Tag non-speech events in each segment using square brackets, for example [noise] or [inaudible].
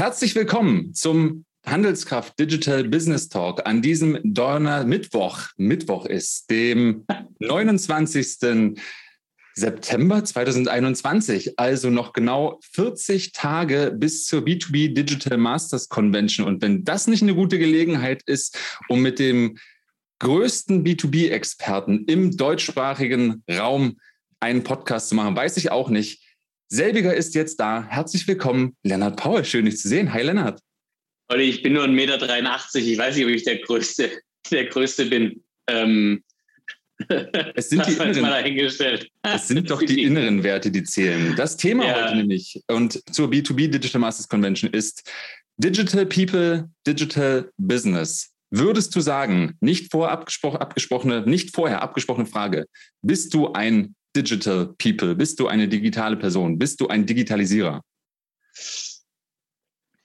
Herzlich willkommen zum Handelskraft Digital Business Talk an diesem Donner Mittwoch. Mittwoch ist dem [laughs] 29. September 2021, also noch genau 40 Tage bis zur B2B Digital Masters Convention. Und wenn das nicht eine gute Gelegenheit ist, um mit dem größten B2B-Experten im deutschsprachigen Raum einen Podcast zu machen, weiß ich auch nicht. Selbiger ist jetzt da. Herzlich willkommen, Lennart Paul. Schön, dich zu sehen. Hi, Lennart. Olli, ich bin nur 1,83 Meter. Ich weiß nicht, ob ich der Größte, der Größte bin. Ähm, [laughs] es sind, [laughs] die inneren, es sind doch die [laughs] inneren Werte, die zählen. Das Thema ja. heute nämlich und zur B2B Digital Masters Convention ist Digital People, Digital Business. Würdest du sagen, nicht vorher abgesprochene, nicht vorher abgesprochene Frage, bist du ein Digital People? Bist du eine digitale Person? Bist du ein Digitalisierer?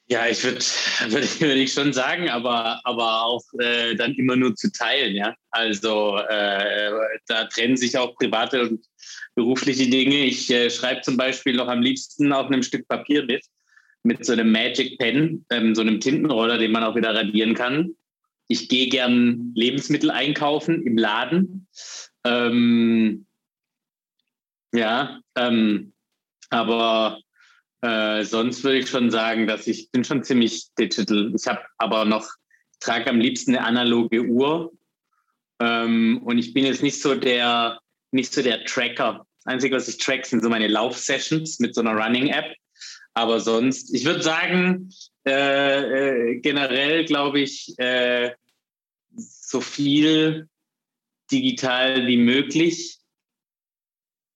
Ja, ich würde [laughs] würd, würd ich schon sagen, aber, aber auch äh, dann immer nur zu teilen. Ja? Also äh, da trennen sich auch private und berufliche Dinge. Ich äh, schreibe zum Beispiel noch am liebsten auf einem Stück Papier mit, mit so einem Magic Pen, ähm, so einem Tintenroller, den man auch wieder radieren kann. Ich gehe gern Lebensmittel einkaufen im Laden. Ähm, ja, ähm, aber äh, sonst würde ich schon sagen, dass ich bin schon ziemlich digital. Ich habe aber noch, trage am liebsten eine analoge Uhr ähm, und ich bin jetzt nicht so der, nicht so der Tracker. Das Einzige, was ich track, sind so meine Laufsessions mit so einer Running-App. Aber sonst, ich würde sagen, äh, äh, generell glaube ich, äh, so viel digital wie möglich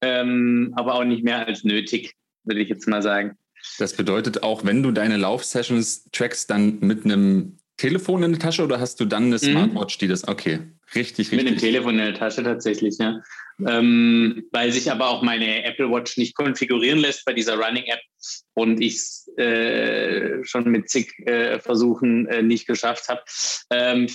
ähm, aber auch nicht mehr als nötig, würde ich jetzt mal sagen. Das bedeutet auch, wenn du deine Laufsessions trackst, dann mit einem Telefon in der Tasche oder hast du dann eine mhm. Smartwatch, die das, okay, richtig, richtig. Mit einem Telefon in der Tasche tatsächlich, ja. Ähm, weil sich aber auch meine Apple Watch nicht konfigurieren lässt bei dieser Running App und ich es äh, schon mit zig äh, Versuchen äh, nicht geschafft habe. Ähm,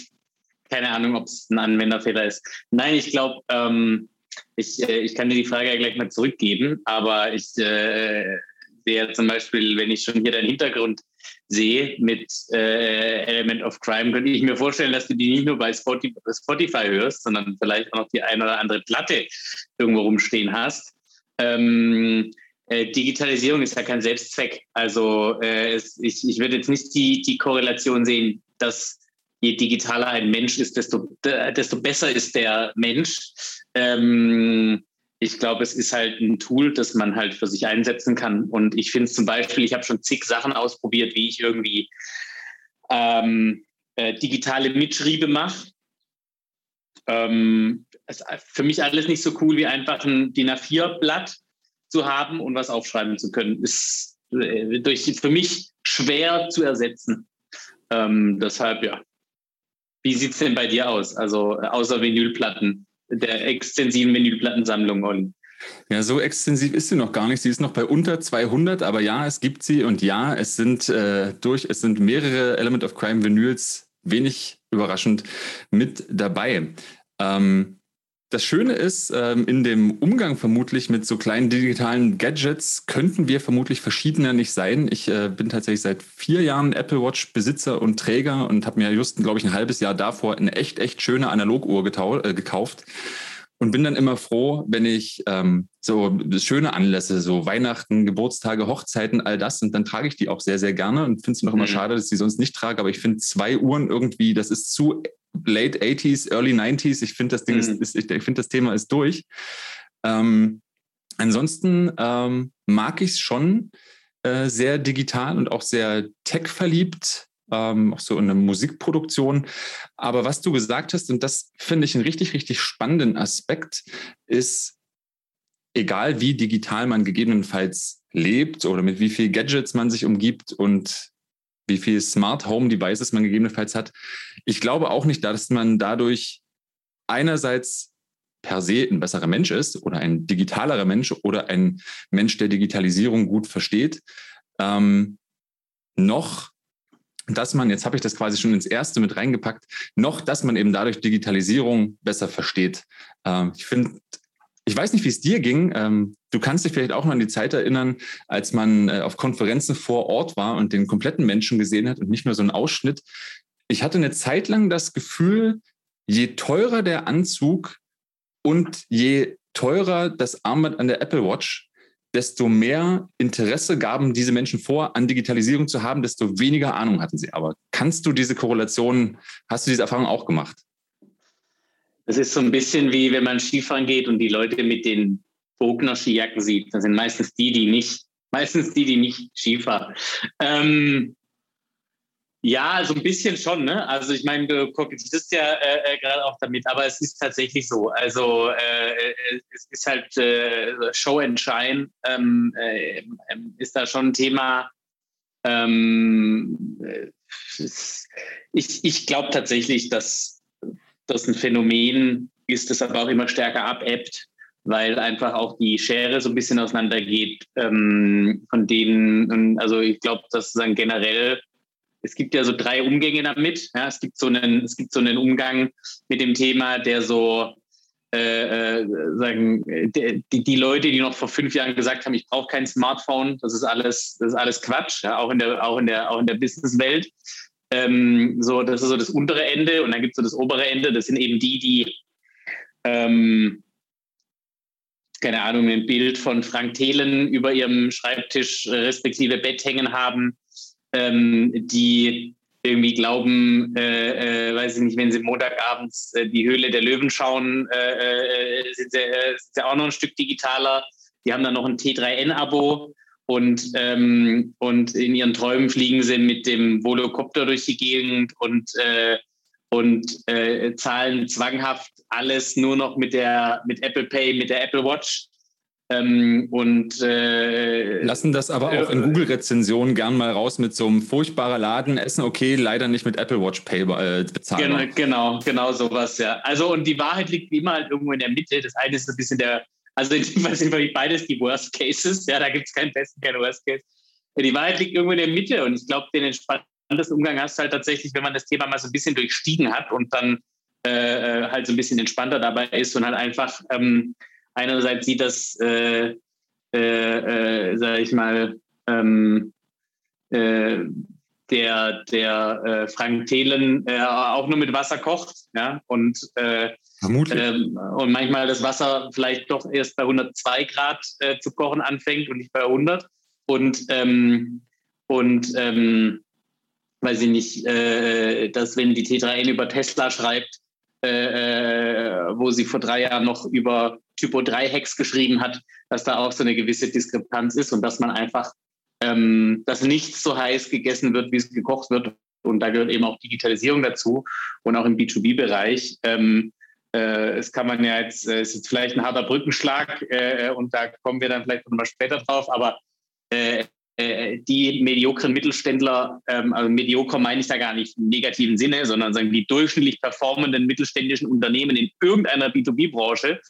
keine Ahnung, ob es ein Anwenderfehler ist. Nein, ich glaube, ähm, ich, äh, ich kann dir die Frage ja gleich mal zurückgeben, aber ich äh, sehe zum Beispiel, wenn ich schon hier deinen Hintergrund sehe mit äh, Element of Crime, könnte ich mir vorstellen, dass du die nicht nur bei Spotify, Spotify hörst, sondern vielleicht auch noch die eine oder andere Platte irgendwo rumstehen hast. Ähm, äh, Digitalisierung ist ja kein Selbstzweck. Also äh, es, ich, ich würde jetzt nicht die, die Korrelation sehen, dass je digitaler ein Mensch ist, desto, desto besser ist der Mensch. Ähm, ich glaube, es ist halt ein Tool, das man halt für sich einsetzen kann. Und ich finde es zum Beispiel, ich habe schon zig Sachen ausprobiert, wie ich irgendwie ähm, äh, digitale Mitschriebe mache. Ähm, für mich alles nicht so cool, wie einfach ein DIN A4-Blatt zu haben und was aufschreiben zu können. Ist äh, durch, für mich schwer zu ersetzen. Ähm, deshalb, ja. Wie sieht es denn bei dir aus? Also äh, außer Vinylplatten, der extensiven Vinylplattensammlung, Olli. Ja, so extensiv ist sie noch gar nicht. Sie ist noch bei unter 200, aber ja, es gibt sie und ja, es sind äh, durch, es sind mehrere Element of Crime Vinyls, wenig überraschend, mit dabei. Ähm, das Schöne ist, ähm, in dem Umgang vermutlich mit so kleinen digitalen Gadgets könnten wir vermutlich verschiedener nicht sein. Ich äh, bin tatsächlich seit vier Jahren Apple Watch Besitzer und Träger und habe mir just, glaube ich, ein halbes Jahr davor eine echt, echt schöne Analoguhr äh, gekauft und bin dann immer froh, wenn ich ähm, so schöne Anlässe, so Weihnachten, Geburtstage, Hochzeiten, all das, und dann trage ich die auch sehr, sehr gerne und finde es noch immer mhm. schade, dass ich die sonst nicht trage, aber ich finde zwei Uhren irgendwie, das ist zu late 80s, early 90s. Ich finde, das Ding mhm. ist, ist, ich finde, das Thema ist durch. Ähm, ansonsten ähm, mag ich es schon äh, sehr digital und auch sehr tech-verliebt, ähm, auch so in der Musikproduktion. Aber was du gesagt hast, und das finde ich einen richtig, richtig spannenden Aspekt, ist, egal wie digital man gegebenenfalls lebt oder mit wie viel Gadgets man sich umgibt und wie viel Smart Home Devices man gegebenenfalls hat. Ich glaube auch nicht, dass man dadurch einerseits per se ein besserer Mensch ist oder ein digitalerer Mensch oder ein Mensch, der Digitalisierung gut versteht, ähm, noch dass man, jetzt habe ich das quasi schon ins erste mit reingepackt, noch, dass man eben dadurch Digitalisierung besser versteht. Ähm, ich finde, Ich weiß nicht, wie es dir ging. Ähm, du kannst dich vielleicht auch noch an die Zeit erinnern, als man äh, auf Konferenzen vor Ort war und den kompletten Menschen gesehen hat und nicht nur so einen Ausschnitt. Ich hatte eine Zeit lang das Gefühl, je teurer der Anzug und je teurer das Armband an der Apple Watch, desto mehr Interesse gaben diese Menschen vor, an Digitalisierung zu haben, desto weniger Ahnung hatten sie. Aber kannst du diese Korrelation, hast du diese Erfahrung auch gemacht? Das ist so ein bisschen wie wenn man Skifahren geht und die Leute mit den Bogner Skijacken sieht. Das sind meistens die, die nicht, meistens die, die nicht Skifahren. Ähm, ja, so ein bisschen schon. Ne? Also ich meine, du kokettierst ja äh, äh, gerade auch damit, aber es ist tatsächlich so. Also äh, äh es ist halt äh, Show and Shine ähm, äh, ist da schon ein Thema. Ähm, ich ich glaube tatsächlich, dass das ein Phänomen ist, das aber auch immer stärker abebbt, weil einfach auch die Schere so ein bisschen auseinandergeht ähm, von denen. Also ich glaube, dass dann generell es gibt ja so drei Umgänge damit. Ja, es gibt so einen, es gibt so einen Umgang mit dem Thema, der so äh, äh sagen, die, die Leute, die noch vor fünf Jahren gesagt haben, ich brauche kein Smartphone, das ist alles, das ist alles Quatsch, ja, auch in der, auch in der, auch in der Businesswelt. Ähm, so, das ist so das untere Ende und dann gibt es so das obere Ende. Das sind eben die, die ähm, keine Ahnung, ein Bild von Frank Thelen über ihrem Schreibtisch äh, respektive Bett hängen haben ähm, die irgendwie glauben, äh, äh, weiß ich nicht, wenn sie Montagabends äh, die Höhle der Löwen schauen, äh, sind, sie, sind, sie, auch noch ein Stück digitaler. Die haben dann noch ein T3N-Abo und, ähm, und in ihren Träumen fliegen sie mit dem Volocopter durch die Gegend und, und zahlen zwanghaft alles nur noch mit der mit Apple Pay, mit der Apple Watch. Ähm, und äh, lassen das aber auch in äh, Google-Rezensionen gern mal raus mit so einem furchtbarer Laden essen, okay, leider nicht mit Apple Watch Pay äh, bezahlen. Genau, genau, genau sowas, ja. Also und die Wahrheit liegt wie immer halt irgendwo in der Mitte. Das eine ist ein bisschen der, also ich weiß nicht, beides die Worst Cases, ja, da gibt es keinen besten, keinen Worst Case. Die Wahrheit liegt irgendwo in der Mitte und ich glaube, den entspanntesten Umgang hast du halt tatsächlich, wenn man das Thema mal so ein bisschen durchstiegen hat und dann äh, äh halt so ein bisschen entspannter dabei ist und halt einfach ähm, einerseits sieht das, äh, äh, äh, sage ich mal, ähm, äh, der, der äh, Frank Thelen äh, auch nur mit Wasser kocht, ja, und, äh, ähm, und manchmal das Wasser vielleicht doch erst bei 102 Grad äh, zu kochen anfängt und nicht bei 100 und ähm, und ähm, weiß ich nicht, äh, dass wenn die T3N über Tesla schreibt, äh, wo sie vor drei Jahren noch über Typo 3 Hacks geschrieben hat, dass da auch so eine gewisse Diskrepanz ist und dass man einfach, ähm, dass nichts so heiß gegessen wird, wie es gekocht wird. Und da gehört eben auch Digitalisierung dazu und auch im B2B-Bereich. Ähm, äh, es kann man ja jetzt, äh, ist vielleicht ein harter Brückenschlag äh, und da kommen wir dann vielleicht nochmal später drauf, aber äh, äh, die mediokren Mittelständler, ähm, also medioker meine ich da gar nicht im negativen Sinne, sondern sagen die durchschnittlich performenden mittelständischen Unternehmen in irgendeiner B2B-Branche,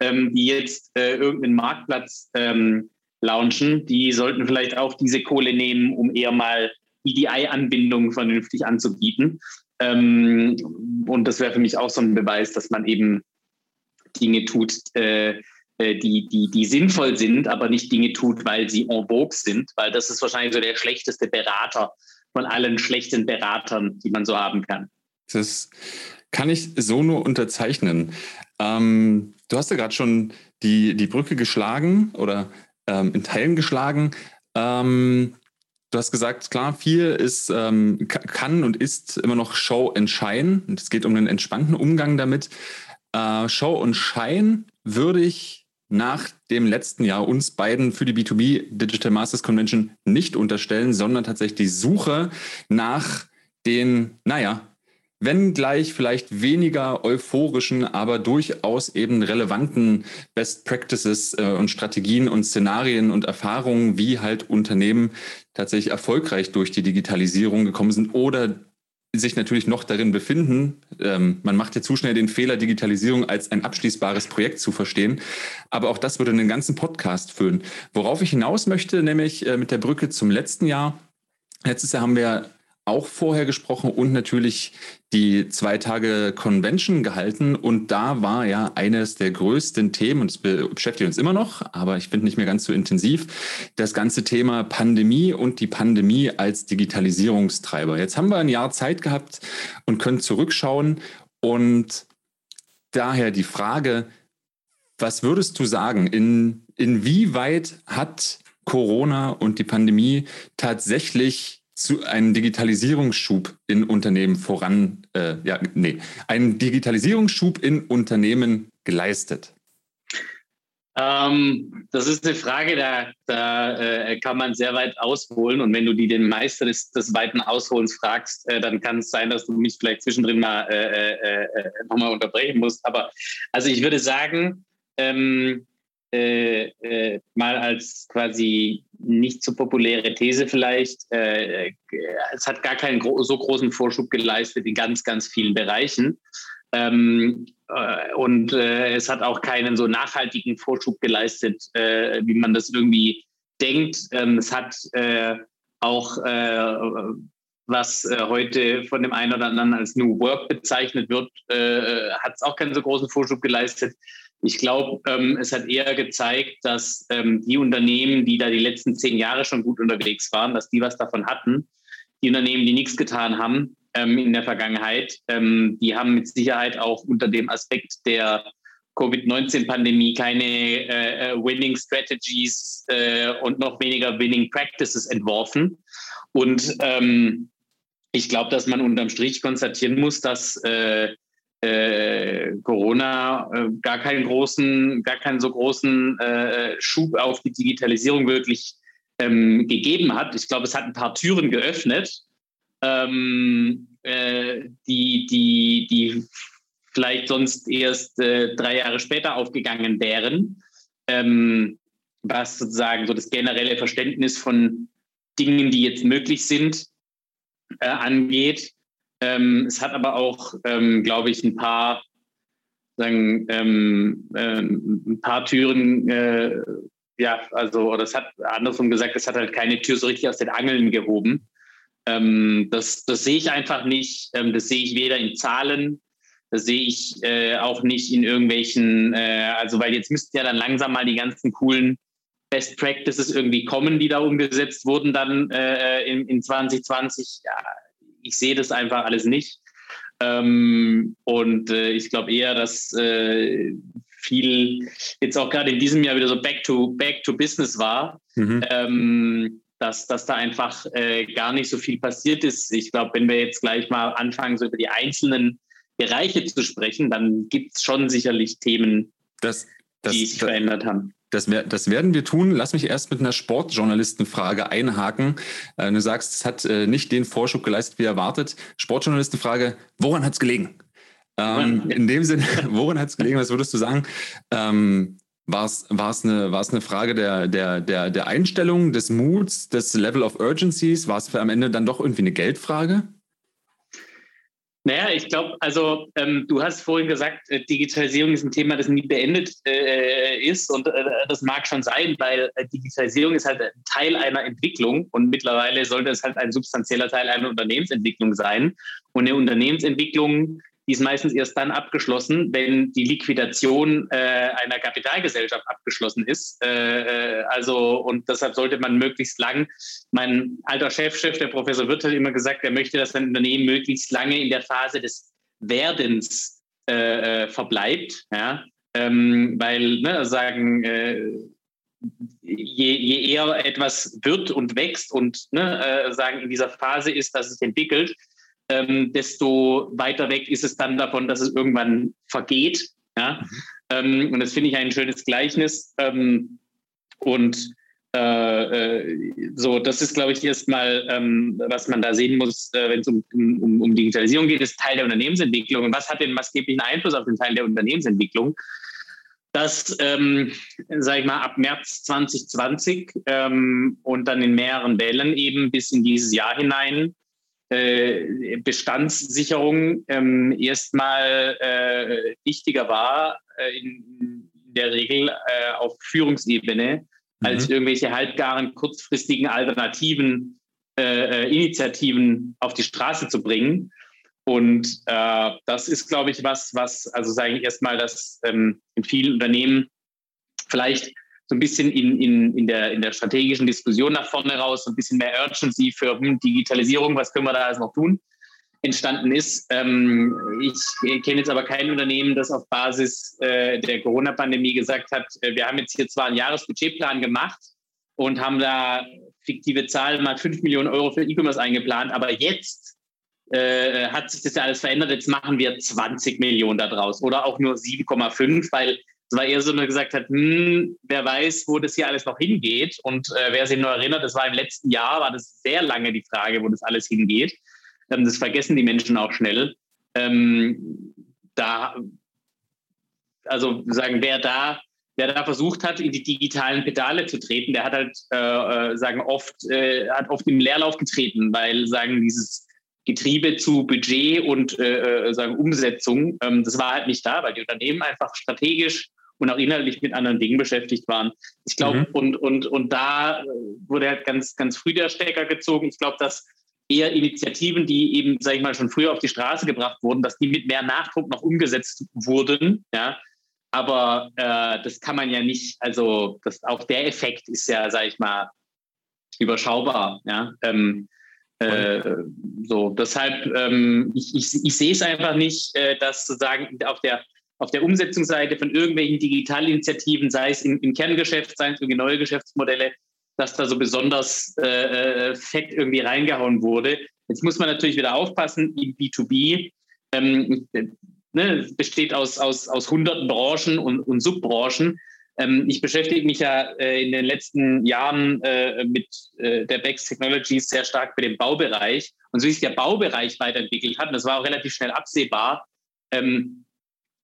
ähm, die jetzt äh, irgendeinen Marktplatz ähm, launchen, die sollten vielleicht auch diese Kohle nehmen, um eher mal EDI-Anbindungen vernünftig anzubieten. Ähm, und das wäre für mich auch so ein Beweis, dass man eben Dinge tut, äh, äh, die, die, die sinnvoll sind, aber nicht Dinge tut, weil sie en vogue sind, weil das ist wahrscheinlich so der schlechteste Berater von allen schlechten Beratern, die man so haben kann. Das kann ich so nur unterzeichnen. Ähm, du hast ja gerade schon die, die Brücke geschlagen oder ähm, in Teilen geschlagen. Ähm, du hast gesagt, klar, viel ist, ähm, kann und ist immer noch Show and Shine. Es geht um einen entspannten Umgang damit. Äh, Show und Shine würde ich nach dem letzten Jahr uns beiden für die B2B Digital Masters Convention nicht unterstellen, sondern tatsächlich die Suche nach den, naja, wenn gleich vielleicht weniger euphorischen, aber durchaus eben relevanten Best Practices äh, und Strategien und Szenarien und Erfahrungen, wie halt Unternehmen tatsächlich erfolgreich durch die Digitalisierung gekommen sind oder sich natürlich noch darin befinden. Ähm, man macht ja zu schnell den Fehler, Digitalisierung als ein abschließbares Projekt zu verstehen. Aber auch das würde einen ganzen Podcast füllen. Worauf ich hinaus möchte, nämlich äh, mit der Brücke zum letzten Jahr. Letztes Jahr haben wir auch vorher gesprochen und natürlich die zwei Tage Convention gehalten. Und da war ja eines der größten Themen, und es beschäftigt uns immer noch, aber ich finde nicht mehr ganz so intensiv, das ganze Thema Pandemie und die Pandemie als Digitalisierungstreiber. Jetzt haben wir ein Jahr Zeit gehabt und können zurückschauen. Und daher die Frage, was würdest du sagen, in, inwieweit hat Corona und die Pandemie tatsächlich zu einen Digitalisierungsschub in Unternehmen voran, äh, ja, nee, einen Digitalisierungsschub in Unternehmen geleistet? Ähm, das ist eine Frage, da, da äh, kann man sehr weit ausholen. Und wenn du die den Meister des, des weiten Ausholens fragst, äh, dann kann es sein, dass du mich vielleicht zwischendrin mal äh, äh, äh nochmal unterbrechen musst. Aber also ich würde sagen, ähm, äh, äh, mal als quasi nicht so populäre These vielleicht, äh, es hat gar keinen gro so großen Vorschub geleistet in ganz, ganz vielen Bereichen. Ähm, äh, und äh, es hat auch keinen so nachhaltigen Vorschub geleistet, äh, wie man das irgendwie denkt. Ähm, es hat auch was heute von dem einen oder anderen als New Work bezeichnet wird, hat es auch keinen so großen Vorschub geleistet. Ich glaube, ähm, es hat eher gezeigt, dass ähm, die Unternehmen, die da die letzten zehn Jahre schon gut unterwegs waren, dass die was davon hatten. Die Unternehmen, die nichts getan haben ähm, in der Vergangenheit, ähm, die haben mit Sicherheit auch unter dem Aspekt der Covid-19-Pandemie keine äh, äh, Winning Strategies äh, und noch weniger Winning Practices entworfen. Und ähm, ich glaube, dass man unterm Strich konstatieren muss, dass äh, äh, Corona äh, gar keinen großen, gar keinen so großen äh, Schub auf die Digitalisierung wirklich ähm, gegeben hat. Ich glaube, es hat ein paar Türen geöffnet, ähm, äh, die, die, die vielleicht sonst erst äh, drei Jahre später aufgegangen wären, ähm, was sozusagen so das generelle Verständnis von Dingen, die jetzt möglich sind, äh, angeht. Ähm, es hat aber auch, ähm, glaube ich, ein paar, sagen, ähm, ähm, ein paar Türen, äh, ja, also, oder es hat andersrum gesagt, es hat halt keine Tür so richtig aus den Angeln gehoben. Ähm, das, das sehe ich einfach nicht. Ähm, das sehe ich weder in Zahlen, das sehe ich äh, auch nicht in irgendwelchen, äh, also, weil jetzt müssten ja dann langsam mal die ganzen coolen Best Practices irgendwie kommen, die da umgesetzt wurden dann äh, in, in 2020. Ja, ich sehe das einfach alles nicht. Ähm, und äh, ich glaube eher, dass äh, viel jetzt auch gerade in diesem Jahr wieder so back to back to business war, mhm. ähm, dass, dass da einfach äh, gar nicht so viel passiert ist. Ich glaube, wenn wir jetzt gleich mal anfangen, so über die einzelnen Bereiche zu sprechen, dann gibt es schon sicherlich Themen, das, das, die sich das, verändert haben. Das, das, werden wir tun. Lass mich erst mit einer Sportjournalistenfrage einhaken. Äh, du sagst, es hat äh, nicht den Vorschub geleistet, wie erwartet. Sportjournalistenfrage, woran hat es gelegen? Ähm, in dem Sinne, [laughs] woran hat es gelegen? Was würdest du sagen? Ähm, war es eine, eine Frage der, der, der, der Einstellung, des Moods, des Level of Urgencies? War es am Ende dann doch irgendwie eine Geldfrage? Naja, ich glaube, also ähm, du hast vorhin gesagt, äh, Digitalisierung ist ein Thema, das nie beendet äh, ist und äh, das mag schon sein, weil äh, Digitalisierung ist halt Teil einer Entwicklung und mittlerweile sollte es halt ein substanzieller Teil einer Unternehmensentwicklung sein. Und eine Unternehmensentwicklung die ist meistens erst dann abgeschlossen, wenn die Liquidation äh, einer Kapitalgesellschaft abgeschlossen ist. Äh, äh, also und deshalb sollte man möglichst lang. Mein alter Chefchef, der Professor Wirth, hat immer gesagt, er möchte, dass ein Unternehmen möglichst lange in der Phase des Werdens äh, äh verbleibt. Ja? Ähm, weil ne, sagen äh, Je, je, eher etwas wird und wächst und ne, äh, sagen in dieser Phase ist, dass es entwickelt, ähm, desto weiter weg ist es dann davon, dass es irgendwann vergeht. Ja? Mhm. Ähm, und das finde ich ein schönes Gleichnis. Ähm, und äh, äh, so, das ist, glaube ich, erstmal, ähm, was man da sehen muss, äh, wenn es um, um, um, Digitalisierung geht, ist Teil der Unternehmensentwicklung. Und was hat den maßgeblichen Einfluss auf den Teil der Unternehmensentwicklung? Dass, ähm, sage ich mal, ab März 2020 ähm, und dann in mehreren Wellen eben bis in dieses Jahr hinein äh, Bestandssicherung ähm, erstmal äh, wichtiger war äh, in, der Regel äh, auf Führungsebene mhm. als irgendwelche halbgaren kurzfristigen Alternativen äh, Initiativen auf die Straße zu bringen. Und das ist, glaube ich, was, was, also sage ich erstmal, dass ähm, in vielen Unternehmen vielleicht so ein bisschen in, in, in, der, in der strategischen Diskussion nach vorne raus, so ein bisschen mehr Urgency für hm, Digitalisierung, was können wir da alles noch tun, entstanden ist. Ähm, ich kenne jetzt aber kein Unternehmen, das auf Basis äh, der Corona-Pandemie gesagt hat, äh, wir haben jetzt hier zwar einen Jahresbudgetplan gemacht und haben da fiktive Zahlen mal 5 Millionen Euro für E-Commerce eingeplant, aber jetzt äh, hat sich das ja alles verändert, jetzt machen wir 20 Millionen daraus oder auch nur 7,5, weil es war eher so, dass man gesagt hat, hm, wer weiß, wo das hier alles noch hingeht. Und äh, wer sich nur erinnert, das war im letzten Jahr, war das sehr lange die Frage, wo das alles hingeht. Ähm, das vergessen die Menschen auch schnell. Ähm, da, also sagen, wer da, wer da versucht hat, in die digitalen Pedale zu treten, der hat halt, äh, äh sagen, oft, äh, hat oft im Leerlauf getreten, weil, sagen, dieses Getriebe zu Budget und äh, äh, sagen Umsetzung, ähm, das war halt nicht da, weil die Unternehmen einfach strategisch und auch inhaltlich mit anderen Dingen beschäftigt waren. Ich glaube, mhm. und, und, und da wurde halt ganz, ganz früh der Stecker gezogen. Ich glaube, dass eher Initiativen, die eben, sage ich mal, schon früher auf die Straße gebracht wurden, dass die mit mehr Nachdruck noch umgesetzt wurden. Ja. Aber äh, das kann man ja nicht, also das, auch der Effekt ist ja, sage ich mal, überschaubar. Ja. Ähm, äh, so, deshalb, ähm, ich, ich, ich sehe es einfach nicht, äh, dass sozusagen auf der, auf der Umsetzungsseite von irgendwelchen Digitalinitiativen, sei es im, im Kerngeschäft, sei es irgendwie neue Geschäftsmodelle, dass da so besonders äh, äh fett irgendwie reingehauen wurde. Jetzt muss man natürlich wieder aufpassen, im B2B ähm, ne, besteht aus, aus, aus hunderten Branchen und, und Subbranchen. Ähm, ich beschäftige mich ja äh, in den letzten Jahren äh, mit äh, der Bex Technologies sehr stark mit dem Baubereich. Und so wie sich der Baubereich weiterentwickelt hat, und das war auch relativ schnell absehbar, ähm,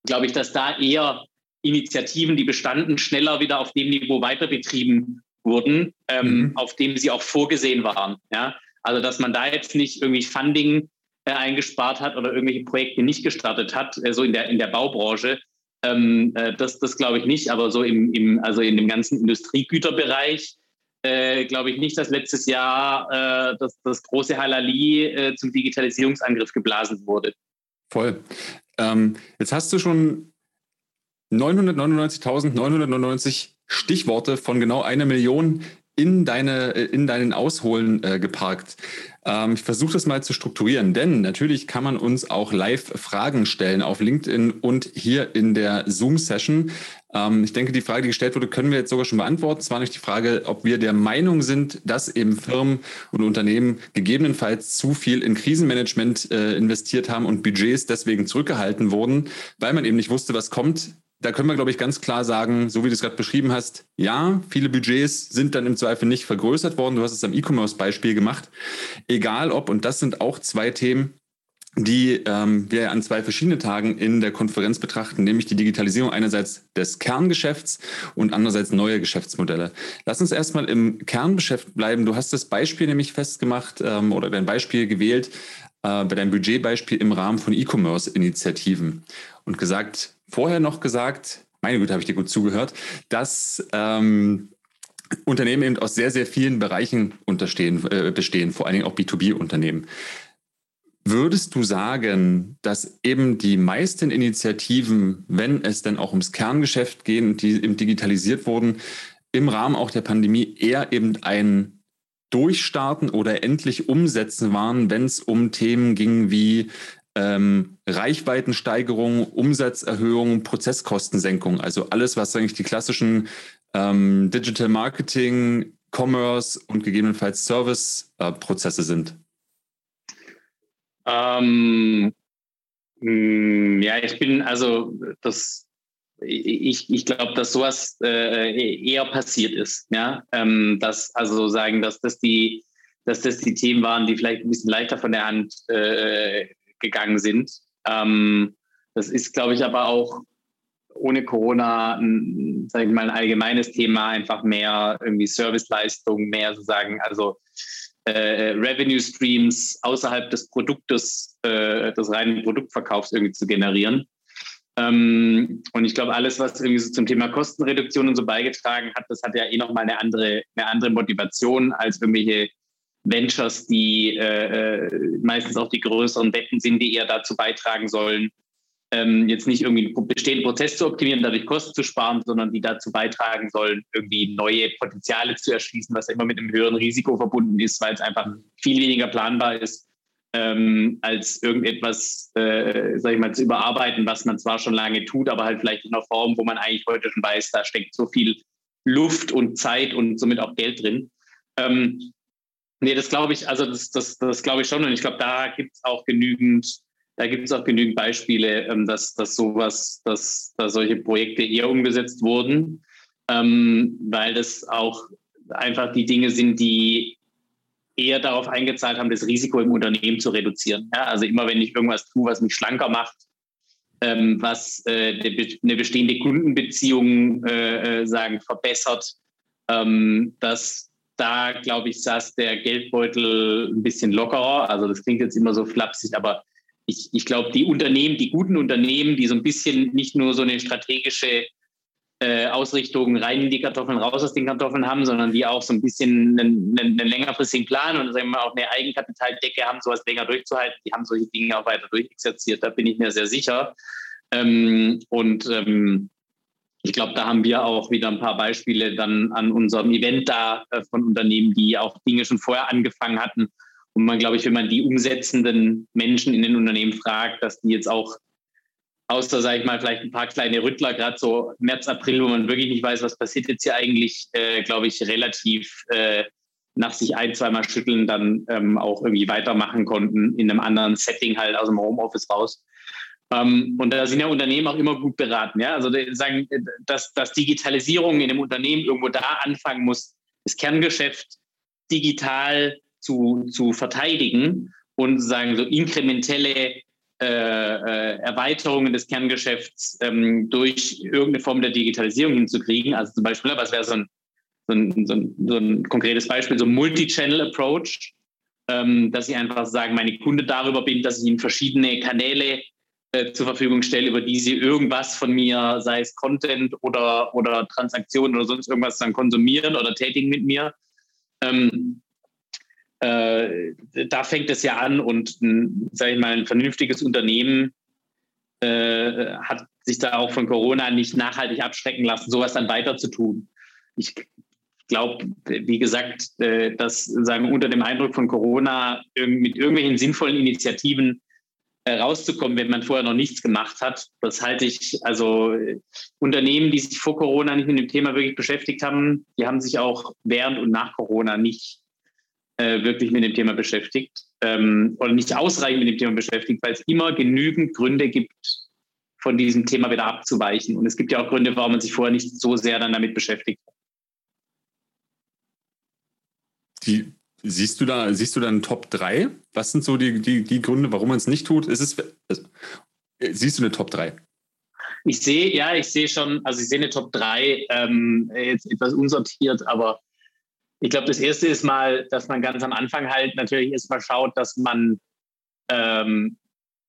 glaube ich, dass da eher Initiativen, die bestanden, schneller wieder auf dem Niveau weiterbetrieben wurden, ähm, mhm. auf dem sie auch vorgesehen waren. Ja? Also dass man da jetzt nicht irgendwie Funding eingespart hat oder irgendwelche Projekte nicht gestartet hat, so in der, in der Baubranche, ähm, äh, das das glaube ich nicht, aber so im, im, also in dem ganzen Industriegüterbereich äh, glaube ich nicht, dass letztes Jahr äh, das, das große Halali äh, zum Digitalisierungsangriff geblasen wurde. Voll. Ähm, jetzt hast du schon 999.999 Stichworte von genau einer Million in, deine, äh, in deinen Ausholen äh, geparkt. Ähm, ich versuche das mal zu strukturieren, denn natürlich kann man uns auch live Fragen stellen auf LinkedIn und hier in der Zoom-Session. Ähm, ich denke, die Frage, die gestellt wurde, können wir jetzt sogar schon beantworten. Es war nicht die Frage, ob wir der Meinung sind, dass eben Firmen und Unternehmen gegebenenfalls zu viel in Krisenmanagement äh, investiert haben und Budgets deswegen zurückgehalten wurden, weil man eben nicht wusste, was kommt da können wir, glaube ich, ganz klar sagen, so wie du es gerade beschrieben hast, ja, viele Budgets sind dann im Zweifel nicht vergrößert worden. Du hast es am E-Commerce-Beispiel gemacht. Egal ob, und das sind auch zwei Themen, die ähm, wir an zwei verschiedenen Tagen in der Konferenz betrachten, nämlich die Digitalisierung einerseits des Kerngeschäfts und andererseits neue Geschäftsmodelle. Lass uns erstmal im Kerngeschäft bleiben. Du hast das Beispiel nämlich festgemacht ähm, oder dein Beispiel gewählt äh, bei deinem Budgetbeispiel im Rahmen von E-Commerce-Initiativen und gesagt, vorher noch gesagt, meine Güte, habe ich dir gut zugehört, dass ähm, Unternehmen eben aus sehr, sehr vielen Bereichen unterstehen, äh, bestehen, vor allen Dingen auch B2B-Unternehmen. Würdest du sagen, dass eben die meisten Initiativen, wenn es dann auch ums Kerngeschäft geht und die eben digitalisiert wurden, im Rahmen auch der Pandemie eher eben ein Durchstarten oder endlich umsetzen waren, wenn es um Themen ging wie ähm, Reichweitensteigerung, Umsatzerhöhung, Prozesskostensenkung, also alles, was eigentlich die klassischen ähm, Digital Marketing, Commerce und gegebenenfalls Service-Prozesse äh, sind? Ähm, mm, ja, ich bin also das. Ich, ich glaube, dass sowas äh, eher passiert ist. Ja, ähm, dass also sagen, dass das die, dass das die Themen waren, die vielleicht ein bisschen leichter von der Hand äh, gegangen sind. Ähm, das ist, glaube ich, aber auch ohne Corona, sage ich mal, ein allgemeines Thema, einfach mehr irgendwie Serviceleistung, mehr sozusagen, also äh, Revenue Streams außerhalb des Produktes, äh, des reinen Produktverkaufs irgendwie zu generieren. Ähm, und ich glaube, alles, was irgendwie so zum Thema Kostenreduktion und so beigetragen hat, das hat ja eh nochmal eine andere, eine andere Motivation als irgendwelche Ventures, die äh, äh, meistens auch die größeren Wetten sind, die eher dazu beitragen sollen, ähm, jetzt nicht irgendwie einen bestehenden Prozess zu optimieren, dadurch Kosten zu sparen, sondern die dazu beitragen sollen, irgendwie neue Potenziale zu erschließen, was immer mit einem höheren Risiko verbunden ist, weil es einfach viel weniger planbar ist, ähm, als irgendetwas, äh, sag ich mal, zu überarbeiten, was man zwar schon lange tut, aber halt vielleicht in einer Form, wo man eigentlich heute schon weiß, da steckt so viel Luft und Zeit und somit auch Geld drin. Ähm, nee, das glaube ich, also das, das, das glaube ich schon. Und ich glaube, da gibt es auch genügend, da gibt es auch genügend Beispiele, ähm, dass, dass sowas, dass, dass solche Projekte eher umgesetzt wurden, ähm, weil das auch einfach die Dinge sind, die eher darauf eingezahlt haben, das Risiko im Unternehmen zu reduzieren. Ja, also immer wenn ich irgendwas tue, was mich schlanker macht, ähm, was äh, eine bestehende Kundenbeziehung äh, äh, sagen verbessert, ähm, dass da, glaube ich, saß der Geldbeutel ein bisschen lockerer. Also das klingt jetzt immer so flapsig, aber ich, ich glaube, die Unternehmen, die guten Unternehmen, die so ein bisschen nicht nur so eine strategische äh, Ausrichtung rein in die Kartoffeln, raus aus den Kartoffeln haben, sondern die auch so ein bisschen einen, einen, einen längerfristigen Plan und sagen wir mal, auch eine Eigenkapitaldecke haben, sowas länger durchzuhalten. Die haben solche Dinge auch weiter durchexerziert, da bin ich mir sehr sicher. Ähm, und ähm, ich glaube, da haben wir auch wieder ein paar Beispiele dann an unserem Event da äh, von Unternehmen, die auch Dinge schon vorher angefangen hatten. Und man, glaube ich, wenn man die umsetzenden Menschen in den Unternehmen fragt, dass die jetzt auch außer, sage ich mal, vielleicht ein paar kleine Rüttler, gerade so März, April, wo man wirklich nicht weiß, was passiert jetzt hier eigentlich, äh, glaube ich, relativ äh, nach sich ein, zweimal schütteln dann ähm, auch irgendwie weitermachen konnten, in einem anderen Setting halt aus dem Homeoffice raus. Ähm, und da sind ja Unternehmen auch immer gut beraten. Ja? Also sagen, dass, dass Digitalisierung in einem Unternehmen irgendwo da anfangen muss, das Kerngeschäft digital zu, zu verteidigen und sagen so inkrementelle äh, äh, Erweiterungen des Kerngeschäfts ähm, durch irgendeine Form der Digitalisierung hinzukriegen. Also zum Beispiel, was wäre so ein, so, ein, so, ein, so ein konkretes Beispiel, so ein Multi-Channel-Approach, ähm, dass ich einfach sagen, meine Kunde darüber bin, dass ich ihnen verschiedene Kanäle äh, zur Verfügung stelle, über die sie irgendwas von mir, sei es Content oder, oder Transaktionen oder sonst irgendwas dann konsumieren oder tätigen mit mir. Ähm, äh, da fängt es ja an und sage ich mal, ein vernünftiges Unternehmen äh, hat sich da auch von Corona nicht nachhaltig abschrecken lassen, sowas dann weiter zu tun. Ich glaube, wie gesagt, äh, dass sagen unter dem Eindruck von Corona mit irgendwelchen sinnvollen Initiativen äh, rauszukommen, wenn man vorher noch nichts gemacht hat. Das halte ich, also Unternehmen, die sich vor Corona nicht mit dem Thema wirklich beschäftigt haben, die haben sich auch während und nach Corona nicht äh, wirklich mit dem Thema beschäftigt ähm, oder nicht ausreichend mit dem Thema beschäftigt, weil es immer genügend Gründe gibt, von diesem Thema wieder abzuweichen. Und es gibt ja auch Gründe, warum man sich vorher nicht so sehr dann damit beschäftigt. Die, Siehst du da, siehst du da einen Top 3? Was sind so die, die, die Gründe, warum man es nicht tut? Ist es, also, siehst du eine Top 3? Ich sehe, ja, ich sehe schon, also ich sehe eine Top 3, ähm, jetzt etwas unsortiert, aber ich glaube, das erste ist mal, dass man ganz am Anfang halt natürlich erstmal schaut, dass man ähm,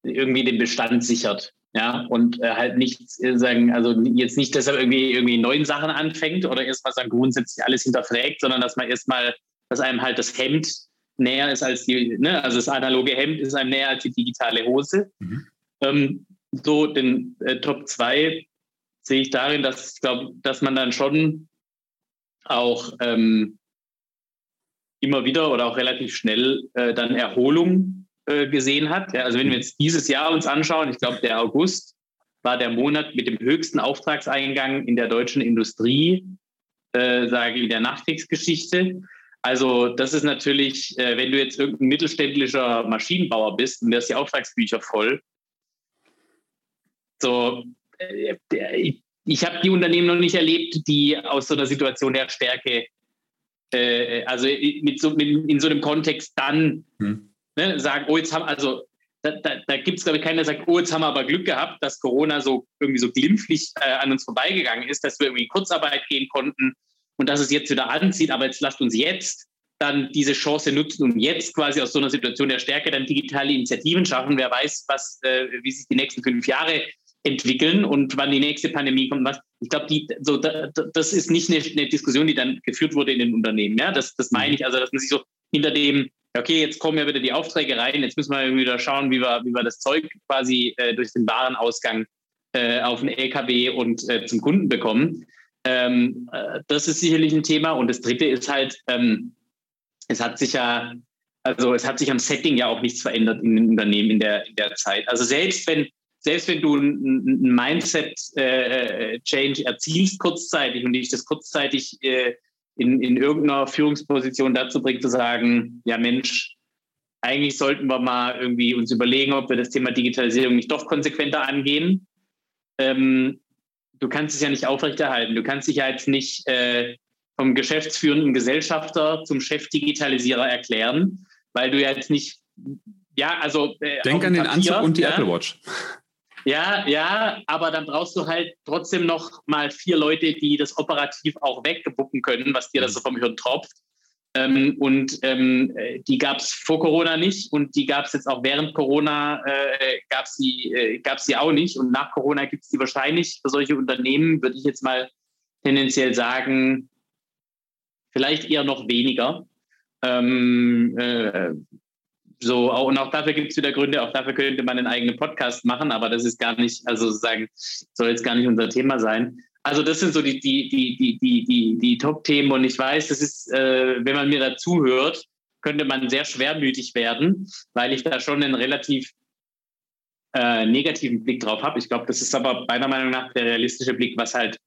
irgendwie den Bestand sichert. Ja, und äh, halt nicht sagen, also jetzt nicht, dass er irgendwie irgendwie neuen Sachen anfängt oder erstmal sagen, grundsätzlich alles hinterfragt, sondern dass man erstmal dass einem halt das Hemd näher ist als die, ne? also das analoge Hemd ist einem näher als die digitale Hose. Mhm. Ähm, so den äh, Top 2 sehe ich darin, dass ich glaube, dass man dann schon auch ähm, immer wieder oder auch relativ schnell äh, dann Erholung äh, gesehen hat. Ja, also wenn wir jetzt dieses Jahr uns anschauen, ich glaube, der August war der Monat mit dem höchsten Auftragseingang in der deutschen Industrie, äh, sage ich, in der Nachkriegsgeschichte. Also das ist natürlich, äh, wenn du jetzt irgendein mittelständischer Maschinenbauer bist und hast die Auftragsbücher voll. So, äh, ich, ich habe die Unternehmen noch nicht erlebt, die aus so einer Situation der Stärke, äh, also mit so, mit, in so einem Kontext dann hm. ne, sagen, oh, jetzt haben, also da, da, da gibt es, glaube ich, keinen, der sagt, oh, jetzt haben wir aber Glück gehabt, dass Corona so irgendwie so glimpflich äh, an uns vorbeigegangen ist, dass wir irgendwie in Kurzarbeit gehen konnten, und dass es jetzt wieder anzieht. Aber jetzt lasst uns jetzt dann diese Chance nutzen und jetzt quasi aus so einer Situation der Stärke dann digitale Initiativen schaffen. Wer weiß, was, äh, wie sich die nächsten fünf Jahre entwickeln und wann die nächste Pandemie kommt. Was. Ich glaube, so, da, das ist nicht eine, eine, Diskussion, die dann geführt wurde in den Unternehmen. Ja? Das, das meine ich. Also, dass man sich so hinter dem, okay, jetzt kommen ja wieder die Aufträge rein, jetzt müssen wir wieder schauen, wie wir, wie wir das Zeug quasi äh, durch den Warenausgang äh, auf den LKW und äh, zum Kunden bekommen. Ähm, äh, das ist sicherlich ein Thema. Und das dritte ist halt, ähm, es hat sich ja, also es hat sich am Setting ja auch nichts verändert in den Unternehmen in der, in der Zeit. Also selbst wenn, selbst wenn du ein, Mindset-Change äh, erzielst kurzzeitig und dich das kurzzeitig äh, in, in irgendeiner Führungsposition dazu bringt, zu sagen, ja Mensch, eigentlich sollten wir mal irgendwie uns überlegen, ob wir das Thema Digitalisierung nicht doch konsequenter angehen. Ähm, du kannst es ja nicht aufrechterhalten. Du kannst dich ja jetzt nicht äh, vom geschäftsführenden Gesellschafter zum Chefdigitalisierer erklären, weil du ja jetzt nicht, ja, also. Äh, Denk an den Papier, Anzug und die ja, Apple Watch. Ja, ja, aber dann brauchst du halt trotzdem noch mal vier Leute, die das operativ auch wegbucken können, was dir das so vom Hirn tropft. Ähm, und ähm, die gab es vor Corona nicht und die gab es jetzt auch während Corona, äh, gab es sie, äh, gab's sie auch nicht. Und nach Corona gibt es die wahrscheinlich für solche Unternehmen, würde ich jetzt mal tendenziell sagen, vielleicht eher noch weniger. Ähm, äh, so, und auch dafür gibt es wieder Gründe, auch dafür könnte man einen eigenen Podcast machen, aber das ist gar nicht, also sagen, soll jetzt gar nicht unser Thema sein. Also das sind so die, die, die, die, die, die, die Top-Themen und ich weiß, das ist, äh, wenn man mir dazu hört, könnte man sehr schwermütig werden, weil ich da schon einen relativ äh, negativen Blick drauf habe. Ich glaube, das ist aber meiner Meinung nach der realistische Blick, was halt,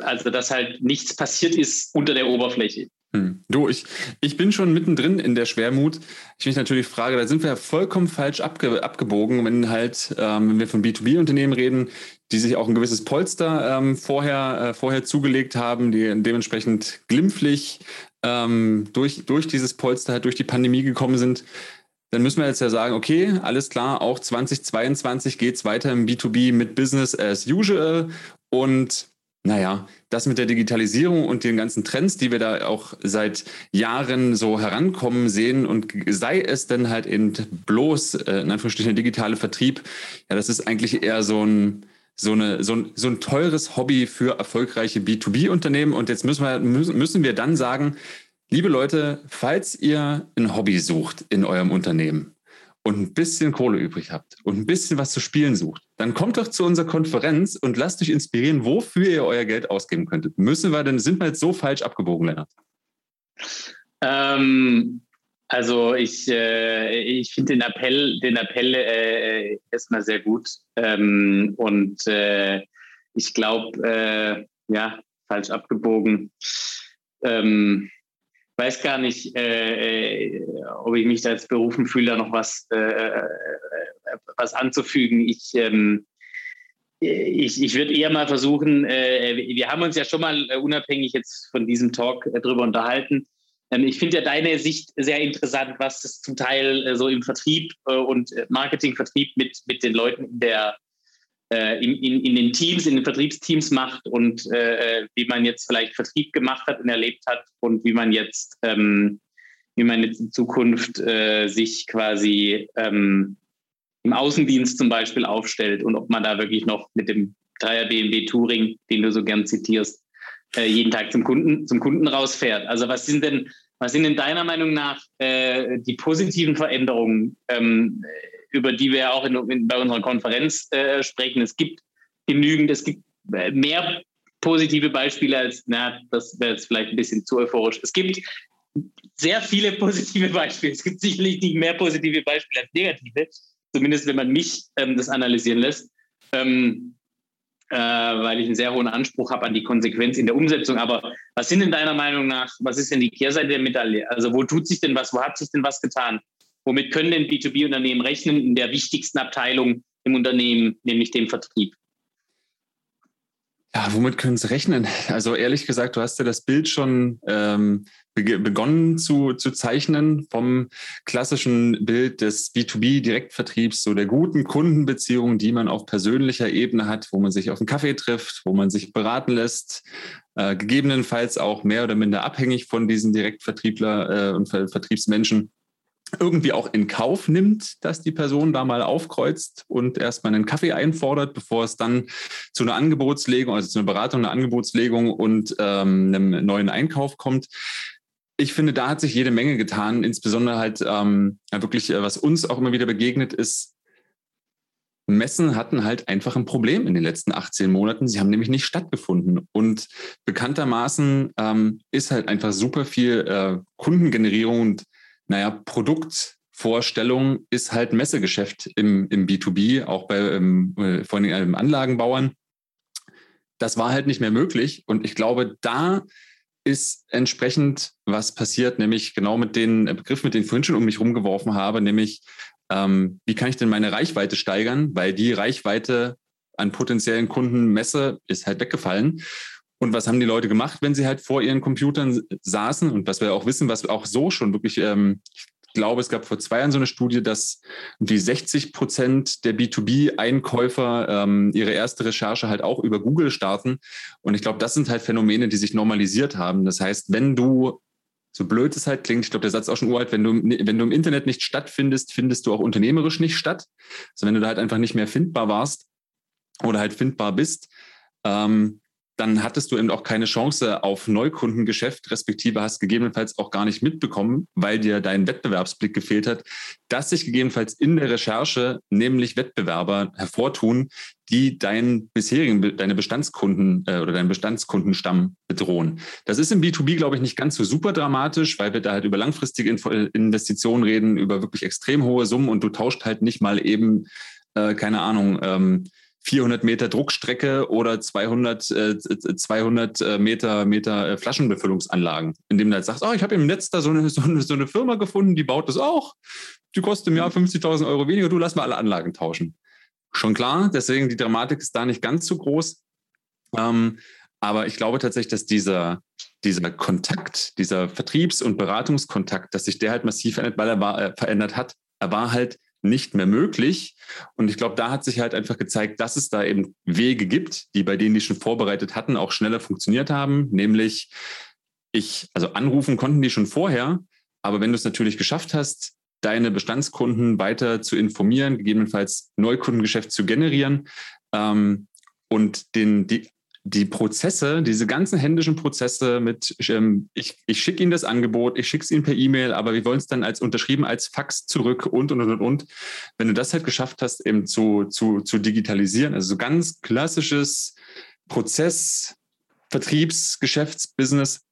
also dass halt nichts passiert ist unter der Oberfläche. Hm. Du, ich, ich bin schon mittendrin in der Schwermut. Ich mich natürlich frage, da sind wir ja vollkommen falsch abge, abgebogen, wenn halt, ähm, wenn wir von B2B-Unternehmen reden, die sich auch ein gewisses Polster ähm, vorher, äh, vorher zugelegt haben, die dementsprechend glimpflich ähm, durch, durch dieses Polster halt durch die Pandemie gekommen sind. Dann müssen wir jetzt ja sagen, okay, alles klar, auch 2022 geht es weiter im B2B mit Business as usual und naja, das mit der Digitalisierung und den ganzen Trends, die wir da auch seit Jahren so herankommen sehen und sei es denn halt eben bloß, äh, in Anführungsstrichen, der digitale Vertrieb, ja, das ist eigentlich eher so ein, so, eine, so, ein, so ein teures Hobby für erfolgreiche B2B-Unternehmen. Und jetzt müssen wir, müssen wir dann sagen, liebe Leute, falls ihr ein Hobby sucht in eurem Unternehmen, und ein bisschen Kohle übrig habt und ein bisschen was zu spielen sucht, dann kommt doch zu unserer Konferenz und lasst euch inspirieren, wofür ihr euer Geld ausgeben könntet. Müssen wir denn, sind wir jetzt so falsch abgebogen, Lennart? Ähm, also ich, äh, ich finde den Appell, den Appell äh, erstmal sehr gut. Ähm, und äh, ich glaube, äh, ja, falsch abgebogen. Ähm, weiß gar nicht, äh, äh, ob ich mich da jetzt berufen fühle, da noch was, äh, äh, was anzufügen. Ich, ähm, ich, ich würde eher mal versuchen, äh, wir haben uns ja schon mal äh, unabhängig jetzt von diesem Talk darüber unterhalten. Ähm, ich finde ja deine Sicht sehr interessant, was das zum Teil so im Vertrieb und Marketingvertrieb mit, mit den Leuten in der äh, in, in, in, den Teams, in den Vertriebsteams macht und äh, wie man jetzt vielleicht Vertrieb gemacht hat und erlebt hat und wie man jetzt, ähm, wie man jetzt in Zukunft äh, sich quasi ähm, im Außendienst zum Beispiel aufstellt und ob man da wirklich noch mit dem Dreier BMW Touring, den du so gern zitierst, äh, jeden Tag zum Kunden, zum Kunden rausfährt. Also was sind denn, was sind denn deiner Meinung nach äh, die positiven Veränderungen ähm, über die wir ja auch in, in, bei unserer Konferenz äh, sprechen. Es gibt genügend, es gibt äh, mehr positive Beispiele als, na, das wäre jetzt vielleicht ein bisschen zu euphorisch. Es gibt sehr viele [laughs] positive Beispiele. Es gibt sicherlich nicht mehr positive Beispiele als negative, zumindest wenn man mich ähm, das analysieren lässt, ähm, äh, weil ich einen sehr hohen Anspruch habe an die Konsequenz in der Umsetzung. Aber was sind denn deiner Meinung nach, was ist denn die Kehrseite der Medaille? Also wo tut sich denn was, wo hat sich denn was getan? Womit können denn B2B-Unternehmen rechnen in der wichtigsten Abteilung im Unternehmen, nämlich dem Vertrieb? Ja, womit können Sie rechnen? Also ehrlich gesagt, du hast ja das Bild schon ähm, begonnen zu, zu zeichnen vom klassischen Bild des B2B-Direktvertriebs, so der guten Kundenbeziehungen, die man auf persönlicher Ebene hat, wo man sich auf einen Kaffee trifft, wo man sich beraten lässt, äh, gegebenenfalls auch mehr oder minder abhängig von diesen Direktvertriebler äh, und Vertriebsmenschen irgendwie auch in Kauf nimmt, dass die Person da mal aufkreuzt und erstmal einen Kaffee einfordert, bevor es dann zu einer Angebotslegung, also zu einer Beratung, einer Angebotslegung und ähm, einem neuen Einkauf kommt. ich finde, da hat sich jede Menge getan, insbesondere halt ähm, wirklich, äh, was uns auch immer wieder begegnet ist, Messen hatten halt einfach ein Problem in den letzten 18 Monaten. Sie haben nämlich nicht stattgefunden. Und bekanntermaßen ähm, ist halt einfach super viel äh, Kundengenerierung und, naja, Produktvorstellung ist halt Messegeschäft im, im B2B, auch bei ähm, äh, vor allem Anlagenbauern. Das war halt nicht mehr möglich. Und ich glaube, da ist entsprechend was passiert, nämlich genau mit den Begriffen, mit denen ich vorhin schon um mich rumgeworfen habe, nämlich ähm, wie kann ich denn meine Reichweite steigern, weil die Reichweite an potenziellen Kunden messe, ist halt weggefallen. Und was haben die Leute gemacht, wenn sie halt vor ihren Computern saßen? Und was wir auch wissen, was auch so schon wirklich, ähm, ich glaube, es gab vor zwei Jahren so eine Studie, dass die 60 Prozent der B2B-Einkäufer ähm, ihre erste Recherche halt auch über Google starten. Und ich glaube, das sind halt Phänomene, die sich normalisiert haben. Das heißt, wenn du so blöd es halt klingt, ich glaube, der Satz ist auch schon uralt, wenn du, wenn du im Internet nicht stattfindest, findest du auch unternehmerisch nicht statt. Also wenn du da halt einfach nicht mehr findbar warst oder halt findbar bist, ähm, dann hattest du eben auch keine Chance auf Neukundengeschäft, respektive hast gegebenenfalls auch gar nicht mitbekommen, weil dir dein Wettbewerbsblick gefehlt hat, dass sich gegebenenfalls in der Recherche nämlich Wettbewerber hervortun, die deinen bisherigen, deine Bestandskunden äh, oder deinen Bestandskundenstamm bedrohen. Das ist im B2B, glaube ich, nicht ganz so super dramatisch, weil wir da halt über langfristige Investitionen reden, über wirklich extrem hohe Summen und du tauscht halt nicht mal eben, äh, keine Ahnung, ähm, 400 Meter Druckstrecke oder 200, äh, 200 äh, Meter, Meter äh, Flaschenbefüllungsanlagen, indem du halt sagst, oh, ich habe im Netz da so eine, [laughs] so, eine, so eine Firma gefunden, die baut das auch. Die kostet im Jahr 50.000 Euro weniger, du lass mal alle Anlagen tauschen. Schon klar, deswegen die Dramatik ist da nicht ganz so groß. Ähm, aber ich glaube tatsächlich, dass dieser, dieser Kontakt, dieser Vertriebs- und Beratungskontakt, dass sich der halt massiv verändert, weil er war, äh, verändert hat, er war halt nicht mehr möglich. Und ich glaube, da hat sich halt einfach gezeigt, dass es da eben Wege gibt, die bei denen, die schon vorbereitet hatten, auch schneller funktioniert haben. Nämlich, ich, also anrufen konnten die schon vorher, aber wenn du es natürlich geschafft hast, deine Bestandskunden weiter zu informieren, gegebenenfalls Neukundengeschäft zu generieren ähm, und den, die die Prozesse, diese ganzen händischen Prozesse mit, ähm, ich, ich schicke Ihnen das Angebot, ich schicke es Ihnen per E-Mail, aber wir wollen es dann als unterschrieben als Fax zurück und, und, und, und. Wenn du das halt geschafft hast, eben zu, zu, zu digitalisieren, also so ganz klassisches Prozess, Vertriebs, Geschäftsbusiness,